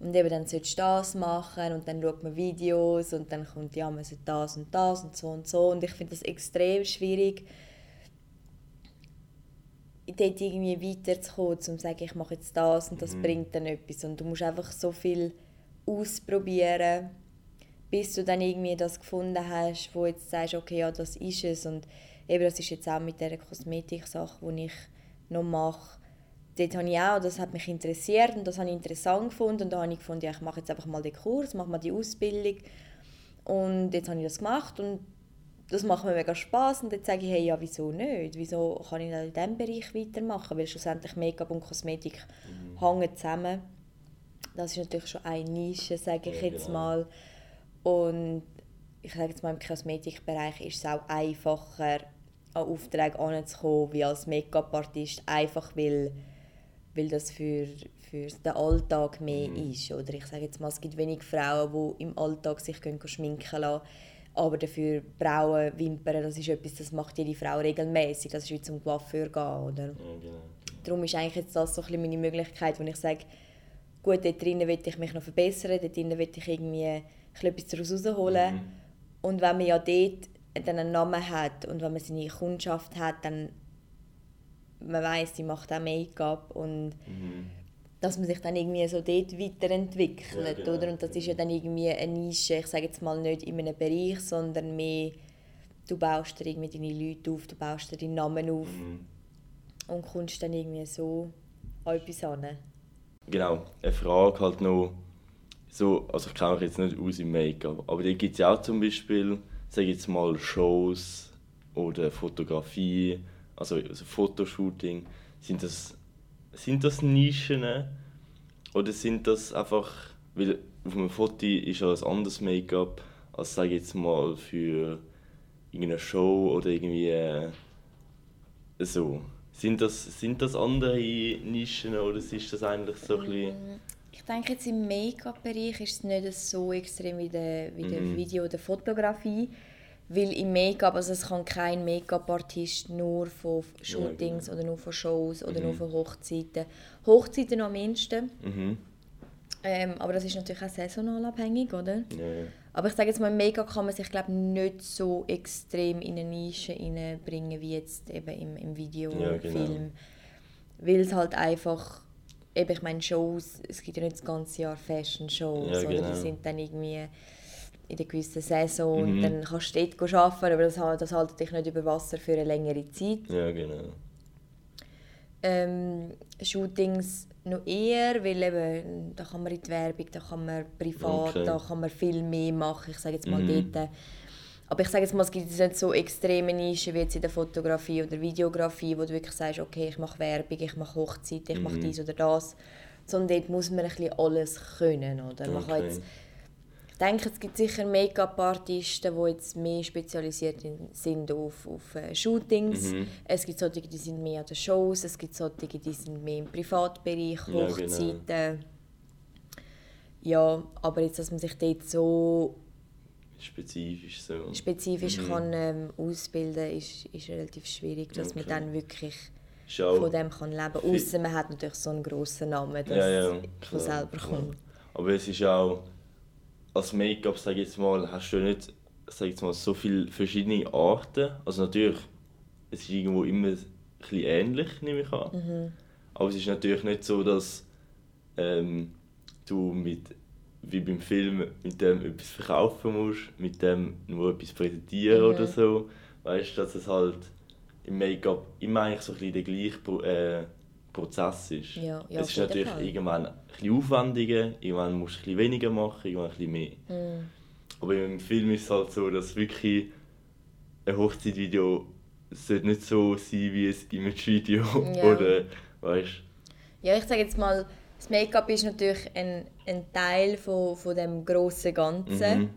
und eben dann solltest du das machen und dann schaut man Videos und dann kommt, ja, man sollte das und das und so und so. Und ich finde das extrem schwierig, dort irgendwie weiterzukommen, um zu sagen, ich mache jetzt das und das Mhm. bringt dann etwas. Und du musst einfach so viel ausprobieren, bis du dann irgendwie das gefunden hast, wo jetzt sagst, okay, ja, das ist es. Und eben das ist jetzt auch mit dieser Kosmetik-Sache, die ich noch mache, dort habe ich auch, das hat mich interessiert und das habe ich interessant gefunden und da habe ich gefunden, ja, ich mache jetzt einfach mal den Kurs, mache mal die Ausbildung und jetzt habe ich das gemacht und das macht mir mega Spaß und jetzt sage ich, hey, ja, wieso nicht? Wieso kann ich in diesem Bereich weitermachen? Weil schlussendlich Make-up und Kosmetik mhm. hängen zusammen. Das ist natürlich schon eine Nische, sage ich ja, jetzt genau. mal. Und ich sage jetzt mal, im Kosmetikbereich ist es auch einfacher, an Aufträge anzukommen, wie als Make-up-Artist, einfach weil, weil das für, für den Alltag mehr mhm. ist. Oder ich sage jetzt mal, es gibt wenig Frauen, die im Alltag sich können schminken lassen aber dafür Brauen, Wimpern, das ist etwas, das macht jede Frau regelmäßig. Das ist wie zum Coiffeur gehen, oder? Ja, genau. Darum ist eigentlich jetzt das so ein meine Möglichkeit, wo ich sage, gut, dort drinnen will ich mich noch verbessern, dort drinnen will ich irgendwie etwas daraus rausholen. Mhm. Und wenn man ja dort dann einen Namen hat und wenn man seine Kundschaft hat, dann man weiß, sie macht auch Make-up und mhm dass man sich dann irgendwie so dort weiterentwickelt, ja, genau. oder? Und das ist ja dann irgendwie eine Nische, ich sage jetzt mal nicht in einem Bereich, sondern mehr, du baust dir irgendwie deine Leute auf, du baust dir deinen Namen auf mhm. und kommst dann irgendwie so an etwas an. Genau, eine Frage halt noch, so, also ich kenne mich jetzt nicht aus im Make-up, aber da gibt es ja auch zum Beispiel, sage jetzt mal, Shows oder Fotografie, also, also Fotoshooting, sind das sind das Nischen oder sind das einfach, weil auf einem Foto ist ja ein anderes Make-up als sage jetzt mal für irgendeine Show oder irgendwie äh, so. Sind das, sind das andere Nischen oder ist das eigentlich so ein bisschen... Mm, ich denke jetzt im Make-up-Bereich ist es nicht so extrem wie der, wie der mm. Video- oder Fotografie. Weil im Make-up, also es kann kein Make-up-Artist nur von Shootings ja, genau. oder nur von Shows oder mhm. nur von Hochzeiten. Hochzeiten am mindesten. Mhm. Ähm, aber das ist natürlich auch saisonal abhängig, oder? Ja, Aber ich sage jetzt mal, im Make-up kann man sich glaube nicht so extrem in eine Nische bringen wie jetzt eben im, im Video, ja, genau. Film. Weil es halt einfach, eben, ich meine Shows, es gibt ja nicht das ganze Jahr Fashion-Shows, ja, genau. die sind dann irgendwie in einer gewissen Saison mhm. dann kannst du dort arbeiten, aber das, das hält dich nicht über Wasser für eine längere Zeit. Ja, genau. Ähm, Shootings noch eher, weil eben, da kann man in die Werbung, da kann man privat, okay. da kann man viel mehr machen, ich sage jetzt mal mhm. dort. Aber ich sage jetzt mal, es gibt nicht so extreme Nischen wie jetzt in der Fotografie oder Videografie, wo du wirklich sagst, okay, ich mache Werbung, ich mache Hochzeit, ich mhm. mache dies oder das. Sondern dort muss man ein bisschen alles können, oder? Man kann jetzt denke, es gibt sicher Make-up-Artisten, die jetzt mehr spezialisiert sind auf, auf äh, Shootings. Mhm. Es gibt solche, die sind mehr an den Shows. Es gibt solche, die sind mehr im Privatbereich, Hochzeiten. Ja, genau. ja, aber jetzt, dass man sich dort so spezifisch so spezifisch mhm. kann ähm, ausbilden ist, ist relativ schwierig, dass okay. man dann wirklich von dem kann leben kann. Außer man hat natürlich so einen grossen Namen, dass ja, ja, von selber kommt. Aber es ist auch als Make-up, sage ich jetzt mal, hast du nicht sag jetzt mal, so viele verschiedene Arten. Also natürlich, es ist irgendwo immer ein bisschen ähnlich, nehme ich an. Mhm. Aber es ist natürlich nicht so, dass ähm, du mit, wie beim Film mit dem etwas verkaufen musst, mit dem nur etwas präsentieren mhm. oder so. Weißt du, dass es halt im Make-up immer eigentlich so ein bisschen der gleiche äh, Prozess ist. Ja, ja, es ist natürlich Fall. irgendwann ein bisschen aufwendiger, irgendwann musst du ein bisschen weniger machen, irgendwann ein bisschen mehr. Mm. Aber im Film ist es halt so, dass wirklich ein Hochzeitvideo sollte nicht so sein wie ein Imagevideo ja. oder weißt Ja, ich sage jetzt mal, das Make-up ist natürlich ein, ein Teil von, von dem grossen Ganzen. Mhm.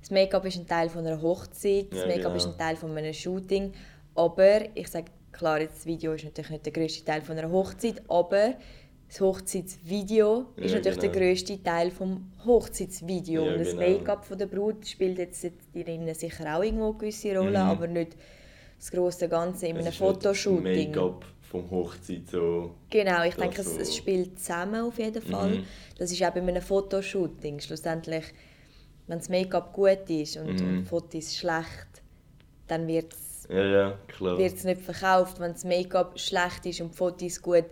Das Make-up ist ein Teil von einer Hochzeit, das Make-up genau. ist ein Teil von einem Shooting. Aber ich sage Klar, das Video ist natürlich nicht der größte Teil von einer Hochzeit, aber das Hochzeitsvideo ja, ist natürlich genau. der größte Teil vom Hochzeitsvideo. Ja, und das genau. Make-up der Brut spielt jetzt drinnen sicher auch irgendwo eine gewisse Rolle, mhm. aber nicht das große Ganze in es einem Fotoshooting. Make-up vom Hochzeit so. Genau, ich denke, so. es, spielt zusammen auf jeden Fall. Mhm. Das ist auch bei einem Fotoshooting. Schlussendlich, wenn das Make-up gut ist und, mhm. und Fotos schlecht, dann wird es ja, ja, klar. wird es nicht verkauft. Wenn das Make-up schlecht ist und die Fotos gut,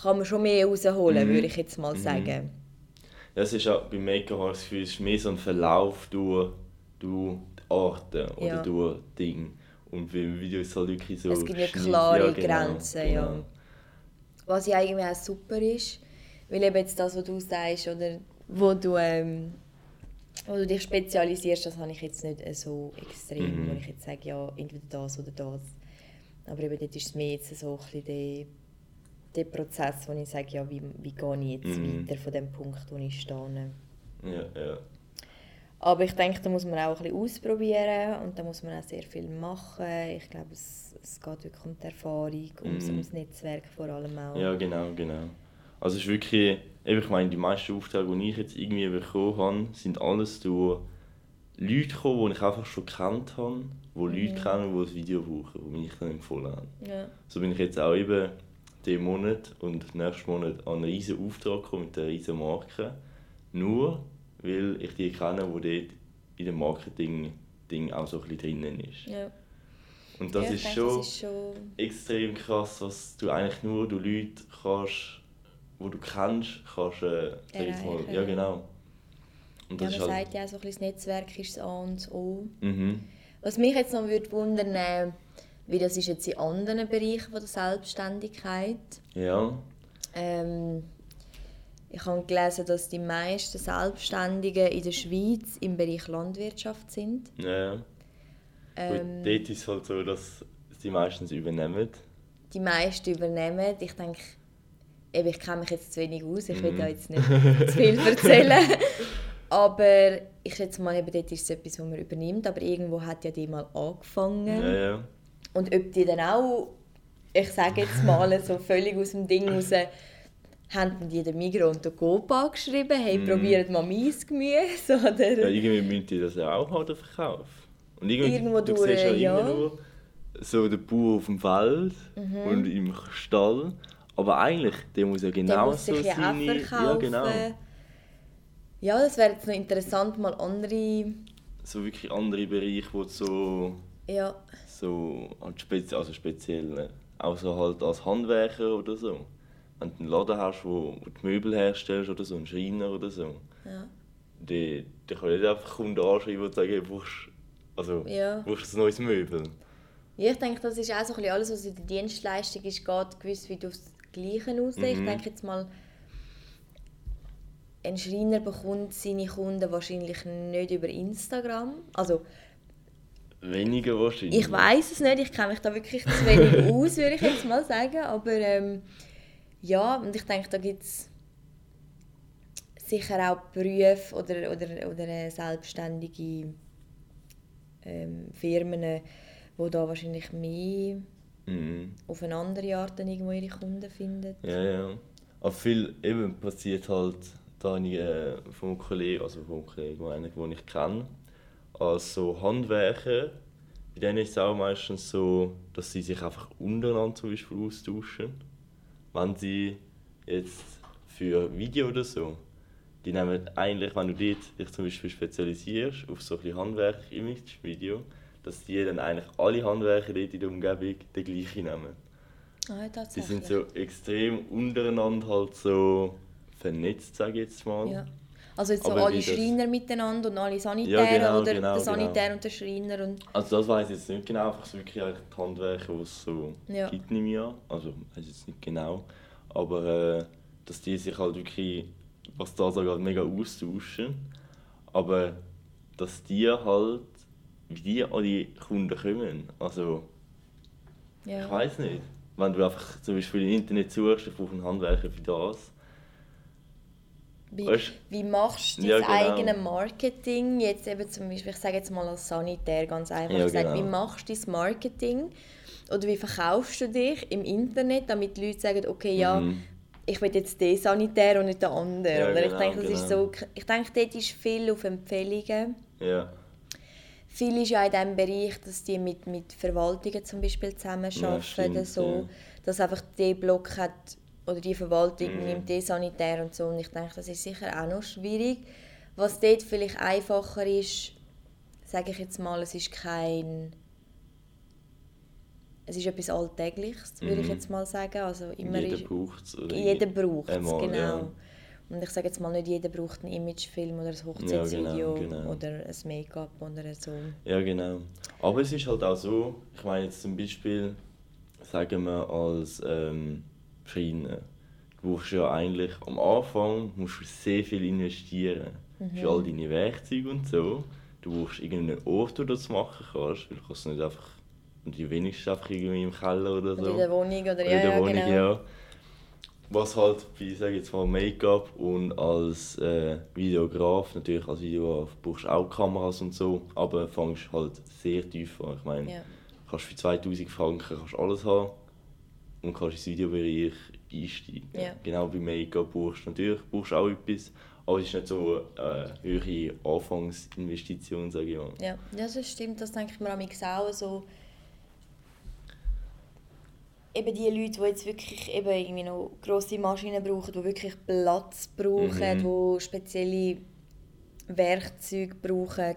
kann man schon mehr rausholen, mhm. würde ich jetzt mal mhm. sagen. Ja, es ist auch beim Make-up das Gefühl, es ist mehr so ein Verlauf durch, durch Arten oder ja. durch Dinge. Und beim Video ist es halt wirklich so... Es gibt ja klare ja, genau, Grenzen, genau. ja. Was ja eigentlich auch super ist, weil eben jetzt das, was du sagst, oder wo du, ähm, wo du dich spezialisierst, das habe ich jetzt nicht so extrem, mhm. wo ich jetzt sage, ja, entweder das oder das. Aber eben dort ist es mehr jetzt so ein bisschen der, der Prozess, wo ich sage, ja, wie, wie gehe ich jetzt mhm. weiter von dem Punkt, wo ich stehe. Ja, ja. Aber ich denke, da muss man auch ein bisschen ausprobieren und da muss man auch sehr viel machen. Ich glaube, es, es geht wirklich um die Erfahrung, um, mm. um das Netzwerk vor allem auch. Ja, genau, genau. Also es ist wirklich, ich meine, die meisten Aufträge, die ich jetzt irgendwie bekommen habe, sind alles durch Leute gekommen, die ich einfach schon kennt habe, die mhm. Leute kennen, die ein Video brauchen, die mich dann empfohlen haben. Ja. So bin ich jetzt auch eben diesen Monat und nächsten Monat an einen riesen Auftrag gekommen mit einer riesen Marke. Nur weil ich die kenne, die dort in dem Marketing-Ding auch so ein bisschen drinnen ist. Ja. Und das, ja, ist, denke, schon das ist schon extrem krass, was du eigentlich nur durch Leute kannst, die du kennst, kannst, äh, mal, ja genau. Und das ja, man halt... sagt ja auch so ein bisschen, das Netzwerk ist das A und das O. Mhm. Was mich jetzt noch würde wundern, äh, wie das ist jetzt in anderen Bereichen von der Selbstständigkeit. Ja. Ähm, ich habe gelesen, dass die meisten Selbstständigen in der Schweiz im Bereich Landwirtschaft sind. Ja. Ähm, dort ist es halt so, dass sie meistens übernehmen. Die meisten übernehmen. Ich denke, ich kenne mich jetzt zu wenig aus, ich will da jetzt nicht zu viel erzählen. aber ich schätze mal, eben dort ist es etwas, was man übernimmt. Aber irgendwo hat ja die mal angefangen. Ja, ja. Und ob die dann auch, ich sage jetzt mal, so völlig aus dem Ding raus haben die den Migros und den Coop angeschrieben, hey, mm. probiert mal mein Gemüse. Oder? Ja, irgendwie müssen die das ja auch haben, Verkauf. Und irgendwie, Irgendwo du durch, siehst ja, ja. immer nur so den Bauer auf dem Feld mhm. und im Stall. Aber eigentlich, der muss ja genau der so ja seine... Ja, genau. Ja, das wäre jetzt noch interessant, mal andere... So wirklich andere Bereiche, wo du so... Ja. So, spezi also speziell, auch so halt als Handwerker oder so wenn du einen Laden hast, wo, wo du Möbel herstellst oder so, einen Schreiner oder so, ja. dann, dann kann nicht einfach Kunden anschreiben und sagen, brauchst, also, ja. brauchst ein neues Möbel. Ja, ich denke, das ist auch so ein bisschen alles, was in der Dienstleistung ist, geht gewiss wie aufs Gleiche raus. Mhm. Ich denke jetzt mal, ein Schreiner bekommt seine Kunden wahrscheinlich nicht über Instagram. Also, Weniger wahrscheinlich. Ich weiß es nicht, ich kenne mich da wirklich zu wenig aus, würde ich jetzt mal sagen. Aber ähm, ja, und ich denke, da gibt es sicher auch Berufe oder, oder, oder selbstständige ähm, Firmen, die da wahrscheinlich mehr mhm. auf eine andere Art dann irgendwo ihre Kunden finden. Ja, ja. Aber viel eben passiert halt, da ich äh, vom Kollegen, also vom Kollegen, einen, den ich kenne, als so Handwerker, bei denen ist es auch meistens so, dass sie sich einfach untereinander zum Beispiel austauschen wenn sie jetzt für Video oder so, die nehmen eigentlich, wenn du dort dich zum Beispiel spezialisierst auf so ein Handwerk-Image-Video, dass die dann eigentlich alle Handwerker in der Umgebung den gleichen nehmen. Ah, die sind so extrem untereinander halt so vernetzt, sage ich jetzt mal. Ja. Also jetzt so Aber alle Schreiner miteinander und alle Sanitäre ja, genau, oder genau, der Sanitär genau. und der Schreiner und... Also das weiß ich jetzt nicht genau, einfach so wirklich die Handwerker, die es so ja. gibt, nehme ich an. Also weiß jetzt nicht genau. Aber äh, dass die sich halt wirklich, was da so gerade mega austauschen. Aber dass die halt, wie die an die Kunden kommen, also... Ja. Ich weiß nicht. Wenn du einfach zum Beispiel im Internet suchst, ich brauche einen Handwerker für das wie, wie machst du ja, dein genau. eigenes Marketing? Jetzt eben zum Beispiel, ich sage jetzt mal als Sanitär ganz einfach ja, genau. wie machst du dein Marketing? Oder wie verkaufst du dich im Internet, damit die Leute sagen, okay, ja, mhm. ich will jetzt den Sanitär und nicht den anderen. Ja, Oder genau, ich denke, das genau. ist so, ich denke, dort ist viel auf Empfehlungen. Ja. Viel ist ja in dem Bereich, dass die mit, mit Verwaltungen zum Beispiel zusammenarbeiten. Ja, so, dass einfach der Block hat, oder die Verwaltung mm. nimmt den Sanitär und so. Und ich denke, das ist sicher auch noch schwierig. Was dort vielleicht einfacher ist, sage ich jetzt mal, es ist kein... Es ist etwas Alltägliches, würde mm. ich mhm. jetzt mal sagen. Also immer jeder braucht es. Jeder braucht es, genau. Ja. Und ich sage jetzt mal, nicht jeder braucht einen Imagefilm oder ein Hochzeitsvideo ja, genau, genau. oder ein Make-up oder so. Ja, genau. Aber es ist halt auch so, ich meine jetzt zum Beispiel, sagen wir als... Ähm, Schreiner. Du brauchst ja eigentlich am Anfang musst du sehr viel investieren. Mhm. Für all deine Werkzeuge und so. Du brauchst irgendeinen Ort, wo du das machen kannst. Weil du kannst nicht einfach, und die wenigsten einfach irgendwie im Keller oder so. Oder in der Wohnung oder, oder ja, in der Wohnung, genau. ja. Was halt bei, sag jetzt mal, Make-up und als äh, Videograf, natürlich als Videograf brauchst du auch Kameras und so, aber fängst halt sehr tief an. Ich meine, Ja. kannst für 2000 Franken kannst alles haben und kannst ins Videobereich einsteigen. Ja. Genau bei Make-up brauchst du natürlich brauchst auch etwas, aber es ist nicht so eine äh, höhere Anfangsinvestition, sage ich mal. Ja, ja, das stimmt. Das denke ich mir auch so. Eben die Leute, die jetzt wirklich eben irgendwie noch grosse Maschinen brauchen, die wirklich Platz brauchen, Mhm. die spezielle Werkzeuge brauchen.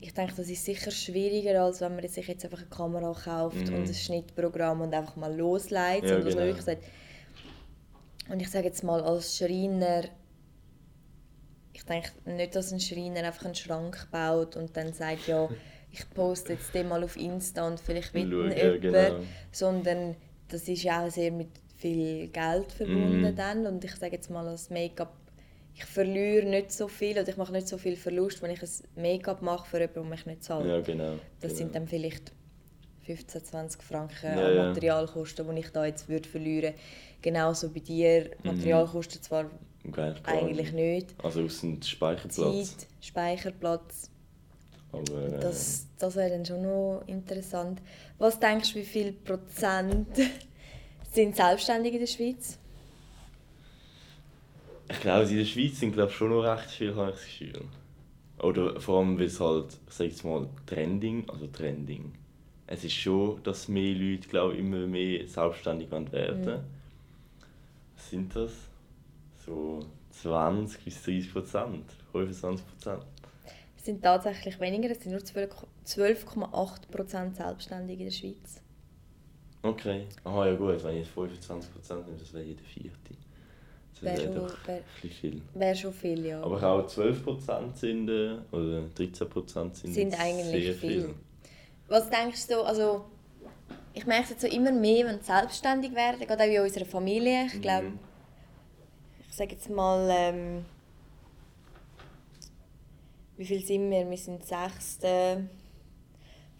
Ich denke, das ist sicher schwieriger, als wenn man sich jetzt einfach eine Kamera kauft Mhm. und ein Schnittprogramm und einfach mal losleitet. Ja, und genau. wirklich sagt. Und ich sage jetzt mal, als Schreiner, ich denke nicht, dass ein Schreiner einfach einen Schrank baut und dann sagt, ja, ich poste jetzt den mal auf Insta und vielleicht Schau, ihn jemand, genau. sondern das ist ja auch sehr mit viel Geld verbunden Mhm. dann und ich sage jetzt mal als Make-up, ich verliere nicht so viel oder ich mache nicht so viel Verlust, wenn ich ein Make-up mache für jemanden, der mich nicht zahlt. Ja, genau. Das genau. sind dann vielleicht 15, 20 Franken Ja, an ja. Materialkosten, die ich da jetzt würde verlieren Genauso bei dir. Mhm. Materialkosten zwar eigentlich nicht. Also aus dem Speicherplatz. Zeit, Speicherplatz. Aber, äh, Das, das wäre dann schon noch interessant. Was denkst du, wie viel Prozent sind selbstständig in der Schweiz? Ich glaube, in der Schweiz sind glaub, schon noch recht viel, habe ich das Gefühl. Oder vor allem, weil es halt, ich sage jetzt mal, Trending, also Trending. Es ist schon, dass mehr Leute, glaube immer mehr selbstständig werden wollen. Was sind das? So 20 bis 30 Prozent, 25 Prozent. Sind tatsächlich weniger, es sind nur 12 12,8 Prozent selbstständig in der Schweiz. Okay. Aha, ja gut, wenn ich jetzt 25 Prozent nehme, das wäre jeder vierte. Das Wäre wäre schon, doch wär, viel. wär schon viel, ja. Aber auch 12% sind, äh, oder 13% sind, sind eigentlich sehr viel. Was denkst du, also ich merke es jetzt so immer mehr, wenn sie selbstständig werden, gerade auch in unserer Familie. Ich glaube, Mhm. ich sage jetzt mal, ähm, wie viel sind wir? Wir sind sechs, äh,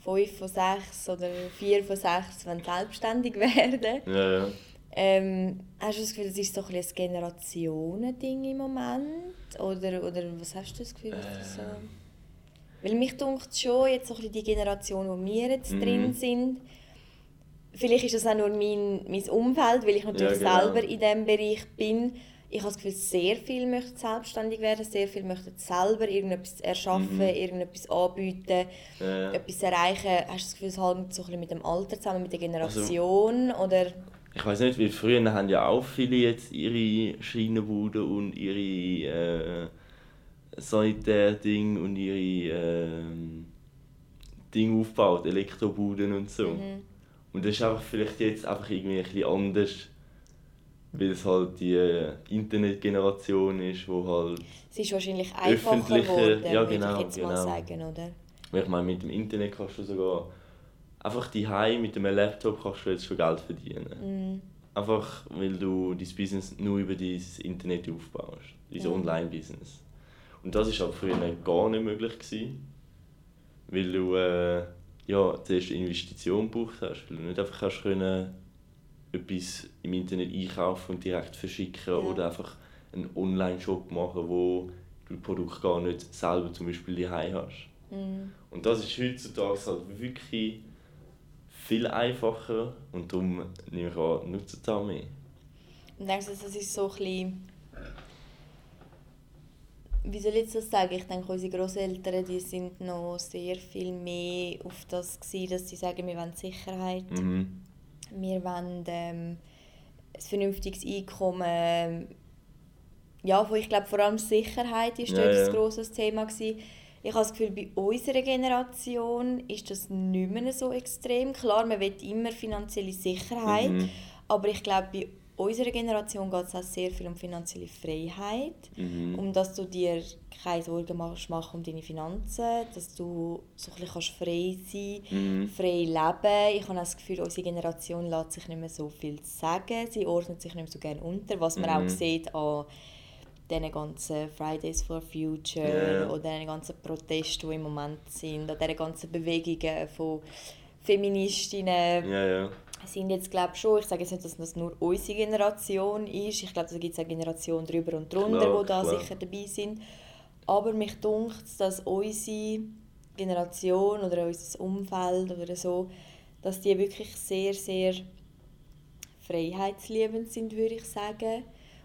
fünf von sechs oder vier von sechs, wenn selbstständig werden. Ja, ja. Ähm, hast du das Gefühl, das ist so ein, ein Generationending im Moment? Oder, oder was hast du das Gefühl? das so? Weil mich dunkt schon, jetzt so ein die Generation, wo wir jetzt Mhm. drin sind, vielleicht ist das auch nur mein, mein Umfeld, weil ich natürlich Ja, genau. selber in diesem Bereich bin. Ich habe das Gefühl, sehr viele möchten selbstständig werden, sehr viele möchten selber irgendetwas erschaffen, Mhm. irgendetwas anbieten, Ja, etwas erreichen. Hast du das Gefühl, es hängt so ein bisschen mit dem Alter zusammen, mit der Also Generation? oder Ich weiß nicht, weil früher haben ja auch viele jetzt ihre Schienenbuden und ihre äh, Sanitär-Ding und ihre ähm, Dinge aufgebaut, Elektrobuden und so. Mhm. Und das ist einfach vielleicht jetzt einfach irgendwie ein bisschen anders, weil es halt die Internetgeneration ist, wo halt es ist wahrscheinlich einfacher geworden, ja, genau, ich jetzt mal genau. sagen, oder? Ich meine, mit dem Internet kannst du sogar einfach die mit einem Laptop kannst du jetzt schon Geld verdienen. Mhm. Einfach weil du dein Business nur über dieses Internet aufbaust, dieses Mhm. Online-Business. Und das war aber früher gar nicht möglich gewesen, weil du äh, ja zuerst eine Investition gebraucht hast, weil du nicht einfach kannst können etwas im Internet einkaufen und direkt verschicken oder einfach einen Online-Shop machen, wo du das Produkt gar nicht selber zum Beispiel daheim hast. Mhm. Und das ist heutzutage halt wirklich viel einfacher und darum nehme ich an, nutzen auch mehr. Und denkst du, das ist so ein bisschen... Wie soll ich jetzt das sagen? Ich denke, unsere Großeltern, die sind noch sehr viel mehr auf das gewesen, dass sie sagen, wir wollen Sicherheit, Mhm. Wir wollen ähm, ein vernünftiges Einkommen. Ja, wo ich glaube, vor allem Sicherheit ist Ja, ja. ein grosses Thema gewesen. Ich habe das Gefühl, bei unserer Generation ist das nicht mehr so extrem. Klar, man will immer finanzielle Sicherheit, Mhm. aber ich glaube, bei unserer Generation geht es auch sehr viel um finanzielle Freiheit. Mhm. Um dass du dir keine Sorgen machst machen um deine Finanzen, dass du so ein bisschen frei sein mhm. frei leben. Ich habe das Gefühl, unsere Generation lässt sich nicht mehr so viel sagen. Sie ordnet sich nicht mehr so gerne unter, was man mhm. auch sieht an diesen ganzen Fridays for Future yeah. oder den ganzen Protesten, die im Moment sind, an diesen ganzen Bewegungen von Feministinnen. Yeah, yeah sind jetzt glaube schon, ich sage jetzt nicht, dass das nur unsere Generation ist, ich glaube, da gibt es eine Generation drüber und drunter, klar, die da klar. sicher dabei sind, aber mich dunkt dass unsere Generation oder unser Umfeld oder so, dass die wirklich sehr, sehr freiheitsliebend sind, würde ich sagen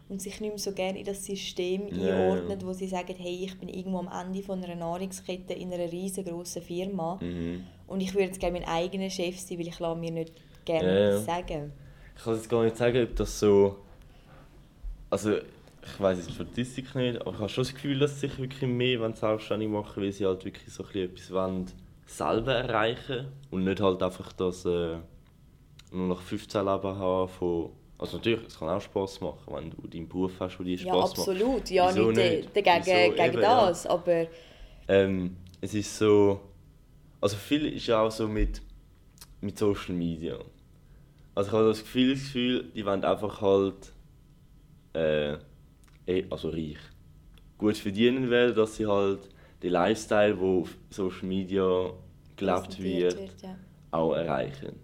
und sich nicht mehr so gerne in das System yeah. einordnen, wo sie sagen, hey, ich bin irgendwo am Ende von einer Nahrungskette in einer riesengroßen Firma mhm. und ich würde jetzt gerne mein eigener Chef sein, weil ich mir nicht gerne ja, sagen. Ich kann jetzt gar nicht sagen, ob das so. Also, ich weiß jetzt die Statistik nicht, aber ich habe schon das Gefühl, dass sich wirklich mehr wenn selbstständig machen, weil sie halt wirklich so etwas wollen, selber erreichen und nicht halt einfach das äh, nur noch 15 Leben haben von also natürlich, es kann auch Spass machen, wenn du deinen Beruf hast, der dir Spass macht. Ja, absolut. Macht. Ja, nicht, nicht dagegen Wieso? gegen Eben, das, ja. aber... Ähm, es ist so... Also viel ist ja auch so mit, mit Social Media. Also ich habe das Gefühl, das Gefühl, die wollen einfach halt äh, eh, also reich, gut verdienen werden, dass sie halt den Lifestyle, der auf Social Media gelebt wird, wird ja. auch erreichen.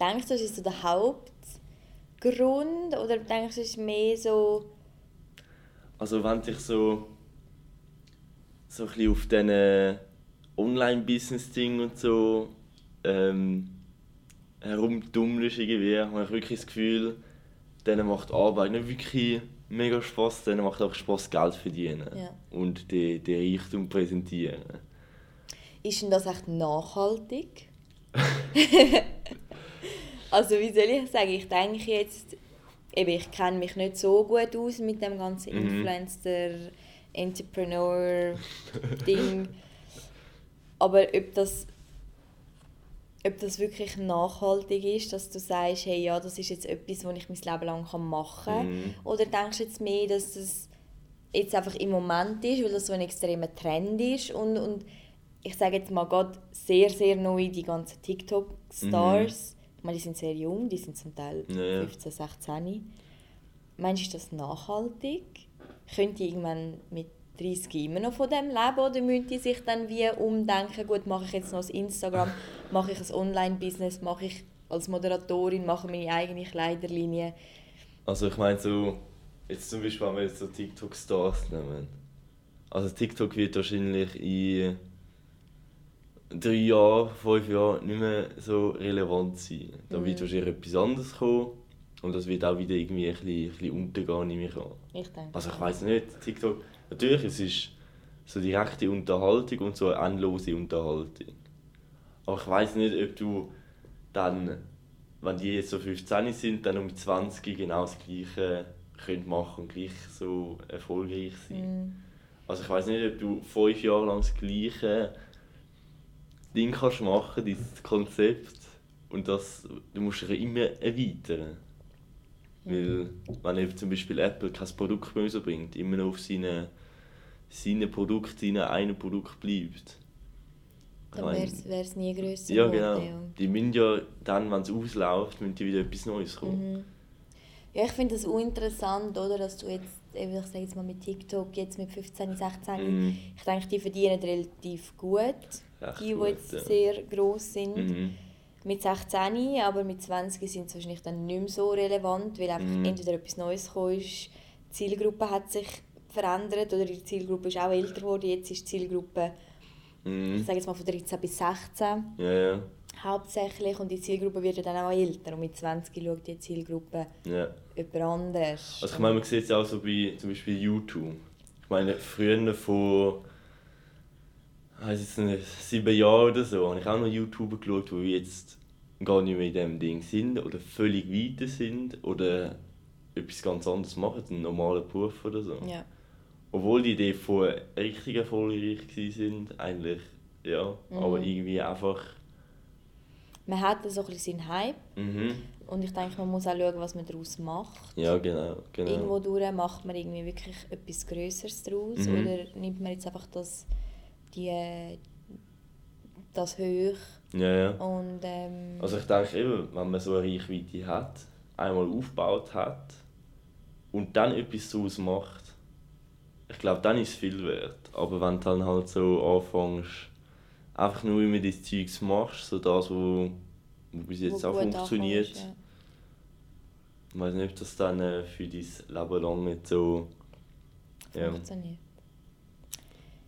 Denkst du, das ist so der Hauptgrund oder denkst du, es ist mehr so... Also wenn dich so so ein bisschen auf diesen Online-Business-Ding und so ähm, herumtummelst irgendwie, habe ich wirklich das Gefühl, denen macht Arbeit nicht wirklich mega Spaß, denen macht auch Spaß Geld verdienen ja. und den, den Reichtum präsentieren. Ist denn das echt nachhaltig? also wie soll ich sagen, ich denke jetzt, eben, ich kenne mich nicht so gut aus mit dem ganzen mhm. Influencer, Entrepreneur-Ding. Aber ob das ob das wirklich nachhaltig ist, dass du sagst, hey, ja, das ist jetzt etwas, was ich mein Leben lang machen kann. Mhm. Oder denkst du jetzt mehr, dass das jetzt einfach im Moment ist, weil das so ein extremer Trend ist und, und ich sage jetzt mal gerade sehr, sehr neu, die ganzen TikTok-Stars, mhm. ich meine, die sind sehr jung, die sind zum Teil ja. 15, 16. Meinst du, ist das nachhaltig? Könnte irgendwann mit 30 immer noch von dem leben oder müssen die sich dann wie umdenken, gut, mache ich jetzt noch das Instagram, mache ich ein Online-Business, mache ich als Moderatorin, mache meine eigene Kleiderlinie? Also ich meine so, jetzt zum Beispiel, wenn wir jetzt so TikTok-Stars nehmen. Also TikTok wird wahrscheinlich in drei Jahren, fünf Jahren nicht mehr so relevant sein. Da mhm. wird wahrscheinlich etwas anderes kommen und das wird auch wieder irgendwie ein bisschen, ein bisschen untergehen, nehme ich an. Ich denke. Also ich weiß nicht, TikTok Natürlich, es ist so direkte Unterhaltung und so eine endlose Unterhaltung. Aber ich weiß nicht, ob du dann, wenn die jetzt so 15 sind, dann um 20 genau das Gleiche könnt machen und gleich so erfolgreich sein. Mm. Also ich weiß nicht, ob du fünf Jahre lang das gleiche Ding kannst machen, dieses Konzept, und das, du musst dich immer erweitern. Weil, wenn zum Beispiel Apple kein Produkt mehr so bringt, immer noch auf seine, seine Produkte, seine einem Produkt bleibt. Dann wäre es nie grösser Ja, genau. Die müssen ja dann, wenn es ausläuft, müssen die wieder etwas Neues kommen. Mhm. Ja, ich finde das uninteressant, oder, dass du jetzt, ich sage jetzt mal mit TikTok, jetzt mit 15, 16, mhm. ich denke, die verdienen relativ gut, Echt die, die jetzt ja. sehr gross sind. Mhm mit 16, aber mit 20 sind sie wahrscheinlich dann nicht mehr so relevant, weil einfach mm. entweder etwas Neues gekommen ist, die Zielgruppe hat sich verändert oder die Zielgruppe ist auch älter geworden. Jetzt ist die Zielgruppe, mm. ich sage jetzt mal von 13 bis 16 ja, ja. hauptsächlich und die Zielgruppe wird dann auch älter und mit 20 schaut die Zielgruppe ja. jemand anders. Also ich meine, man sieht es auch so bei zum Beispiel YouTube. Ich meine, früher von weiß jetzt nicht, sieben Jahren oder so, habe ich auch noch YouTuber geschaut, die jetzt gar nicht mehr in diesem Ding sind oder völlig weiter sind oder etwas ganz anderes machen, einen normalen Beruf oder so. Ja. Obwohl die Idee von richtig erfolgreich sind, eigentlich, ja, mhm. aber irgendwie einfach... Man hat so ein bisschen Hype mhm. Und ich denke, man muss auch schauen, was man daraus macht. Ja, genau. genau. Irgendwo durch macht man irgendwie wirklich etwas Größeres daraus mhm. oder nimmt man jetzt einfach das, die, das hoch. Ja, ja. Und, ähm, also ich denke eben, wenn man so eine Reichweite hat, einmal aufgebaut hat und dann etwas daraus macht, ich glaube, dann ist es viel wert. Aber wenn du dann halt so anfängst, einfach nur immer das Zeugs machst, so das, wo, wo bis jetzt wo auch funktioniert, ja. ich weiß nicht, ob das dann äh, für dein Leben lang nicht so ja. funktioniert.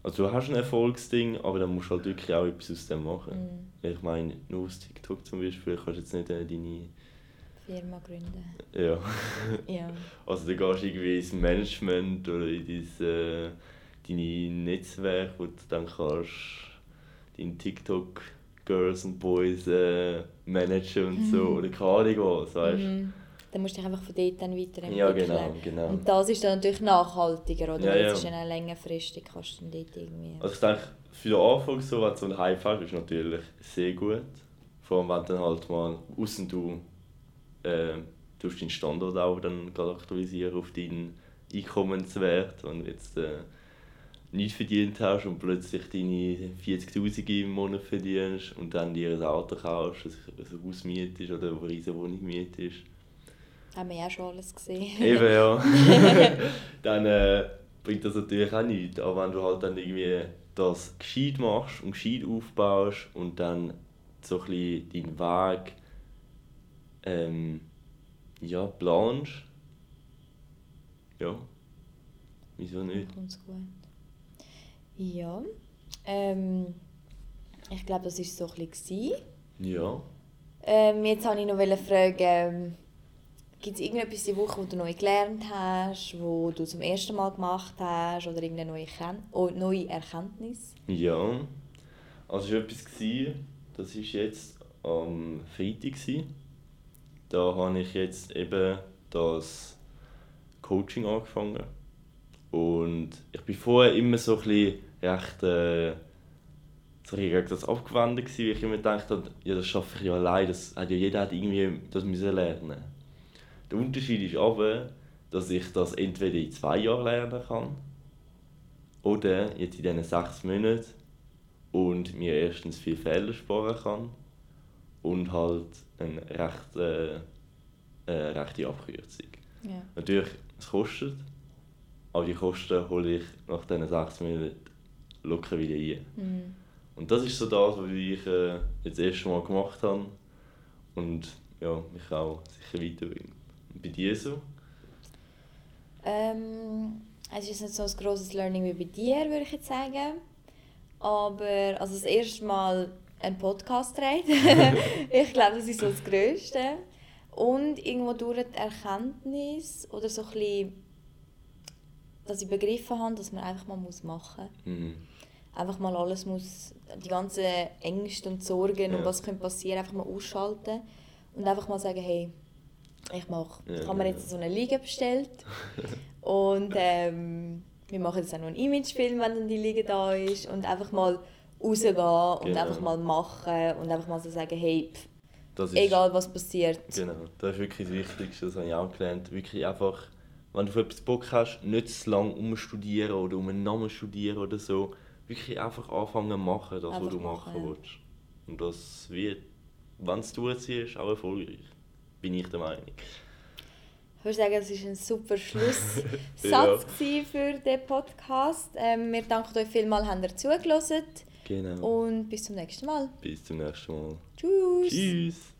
Also du hast ein Erfolgsding, aber dann musst du halt wirklich auch etwas aus dem machen. Mhm. Ich meine, nur aus TikTok zum Beispiel kannst du jetzt nicht äh, deine Firma gründen. Ja. ja. Also da gehst du irgendwie ins Management oder in dein, äh, deine Netzwerk, wo du dann kannst deine TikTok Girls und Boys äh, managen und so, mhm. oder keine Ahnung was, weißt mhm. Dann musst du dich einfach von dort dann weiterentwickeln. Ja, genau, genau. Und das ist dann natürlich nachhaltiger, oder? Ja, ja. Das ist dann längerfristig, kannst du dann dort irgendwie... Also ich denke, für den Anfang, so, wenn du so einen Hype hast, ist natürlich sehr gut. Vor allem, wenn du dann halt mal außen du äh, du deinen Standort auch dann aktualisieren auf deinen Einkommenswert. Du jetzt äh, nichts verdient hast und plötzlich deine 40'000 im Monat verdienst und dann dir ein Auto kaufst, ein Haus mietest oder eine riesige Wohnung mietest. Haben wir ja schon alles gesehen. Eben, ja. dann äh, bringt das natürlich auch nichts. Aber wenn du halt dann irgendwie das gescheit machst und gescheit aufbaust und dann so ein bisschen deinen Weg ähm, ja, planst, ja, wieso nicht? Ganz gut. Ja, ähm, ich glaube, das war so ein bisschen. Ja. Ähm, jetzt wollte ich noch fragen, gibt es irgendetwas diese Woche, wo du neu gelernt hast, wo du zum ersten Mal gemacht hast oder irgendeine neue, Ken oh, neue Erkenntnis? Ja, also es war etwas, das war jetzt am Freitag da habe ich jetzt eben das Coaching angefangen. Und ich war vorher immer so ein bisschen recht äh, das abgewendet gewesen, weil ich immer gedacht habe, ja, das schaffe ich ja allein, das hat ja jeder hat irgendwie das müssen lernen. Der Unterschied ist aber, dass ich das entweder in zwei Jahren lernen kann oder jetzt in diesen sechs Monaten und mir erstens viel Fehler sparen kann und halt eine recht, äh, äh, rechte Abkürzung. Ja. Natürlich, es kostet, aber die Kosten hole ich nach diesen sechs Monaten locker wieder ein. Mhm. Und das ist so das, was ich äh, jetzt das erste Mal gemacht habe und ja, mich auch sicher weiterbringt. Bei dir so? Ähm, es ist nicht so ein grosses Learning wie bei dir, würde ich jetzt sagen. Aber also das erste Mal einen Podcast dreht. ich glaube, das ist so das Größte. Und irgendwo durch die Erkenntnis oder so ein bisschen, dass ich begriffen habe, dass man einfach mal machen muss. Mhm. Einfach mal alles muss, die ganzen Ängste und Sorgen ja. und was könnte passieren, einfach mal ausschalten. Und einfach mal sagen, hey, ich mache, ich habe mir jetzt so eine Liga bestellt. und ähm, wir machen jetzt auch noch einen Imagefilm, wenn dann die Liga da ist. Und einfach mal rausgehen und genau. einfach mal machen und einfach mal so sagen, hey, pff, egal was passiert. Genau, das ist wirklich das Wichtigste, das habe ich auch gelernt. Wirklich einfach, wenn du auf etwas Bock hast, nicht zu lange umstudieren oder um einen Namen studieren oder so. Wirklich einfach anfangen zu machen, das, einfach was du machen, machen willst. Und das wird, wenn es durchziehst, auch erfolgreich. Bin ich der Meinung. Ich würde sagen, das war ein super Schlusssatz ja. für den Podcast. Ähm, wir danken euch vielmals, dass ihr zugelassen Genau. Und bis zum nächsten Mal. Bis zum nächsten Mal. Tschüss. Tschüss.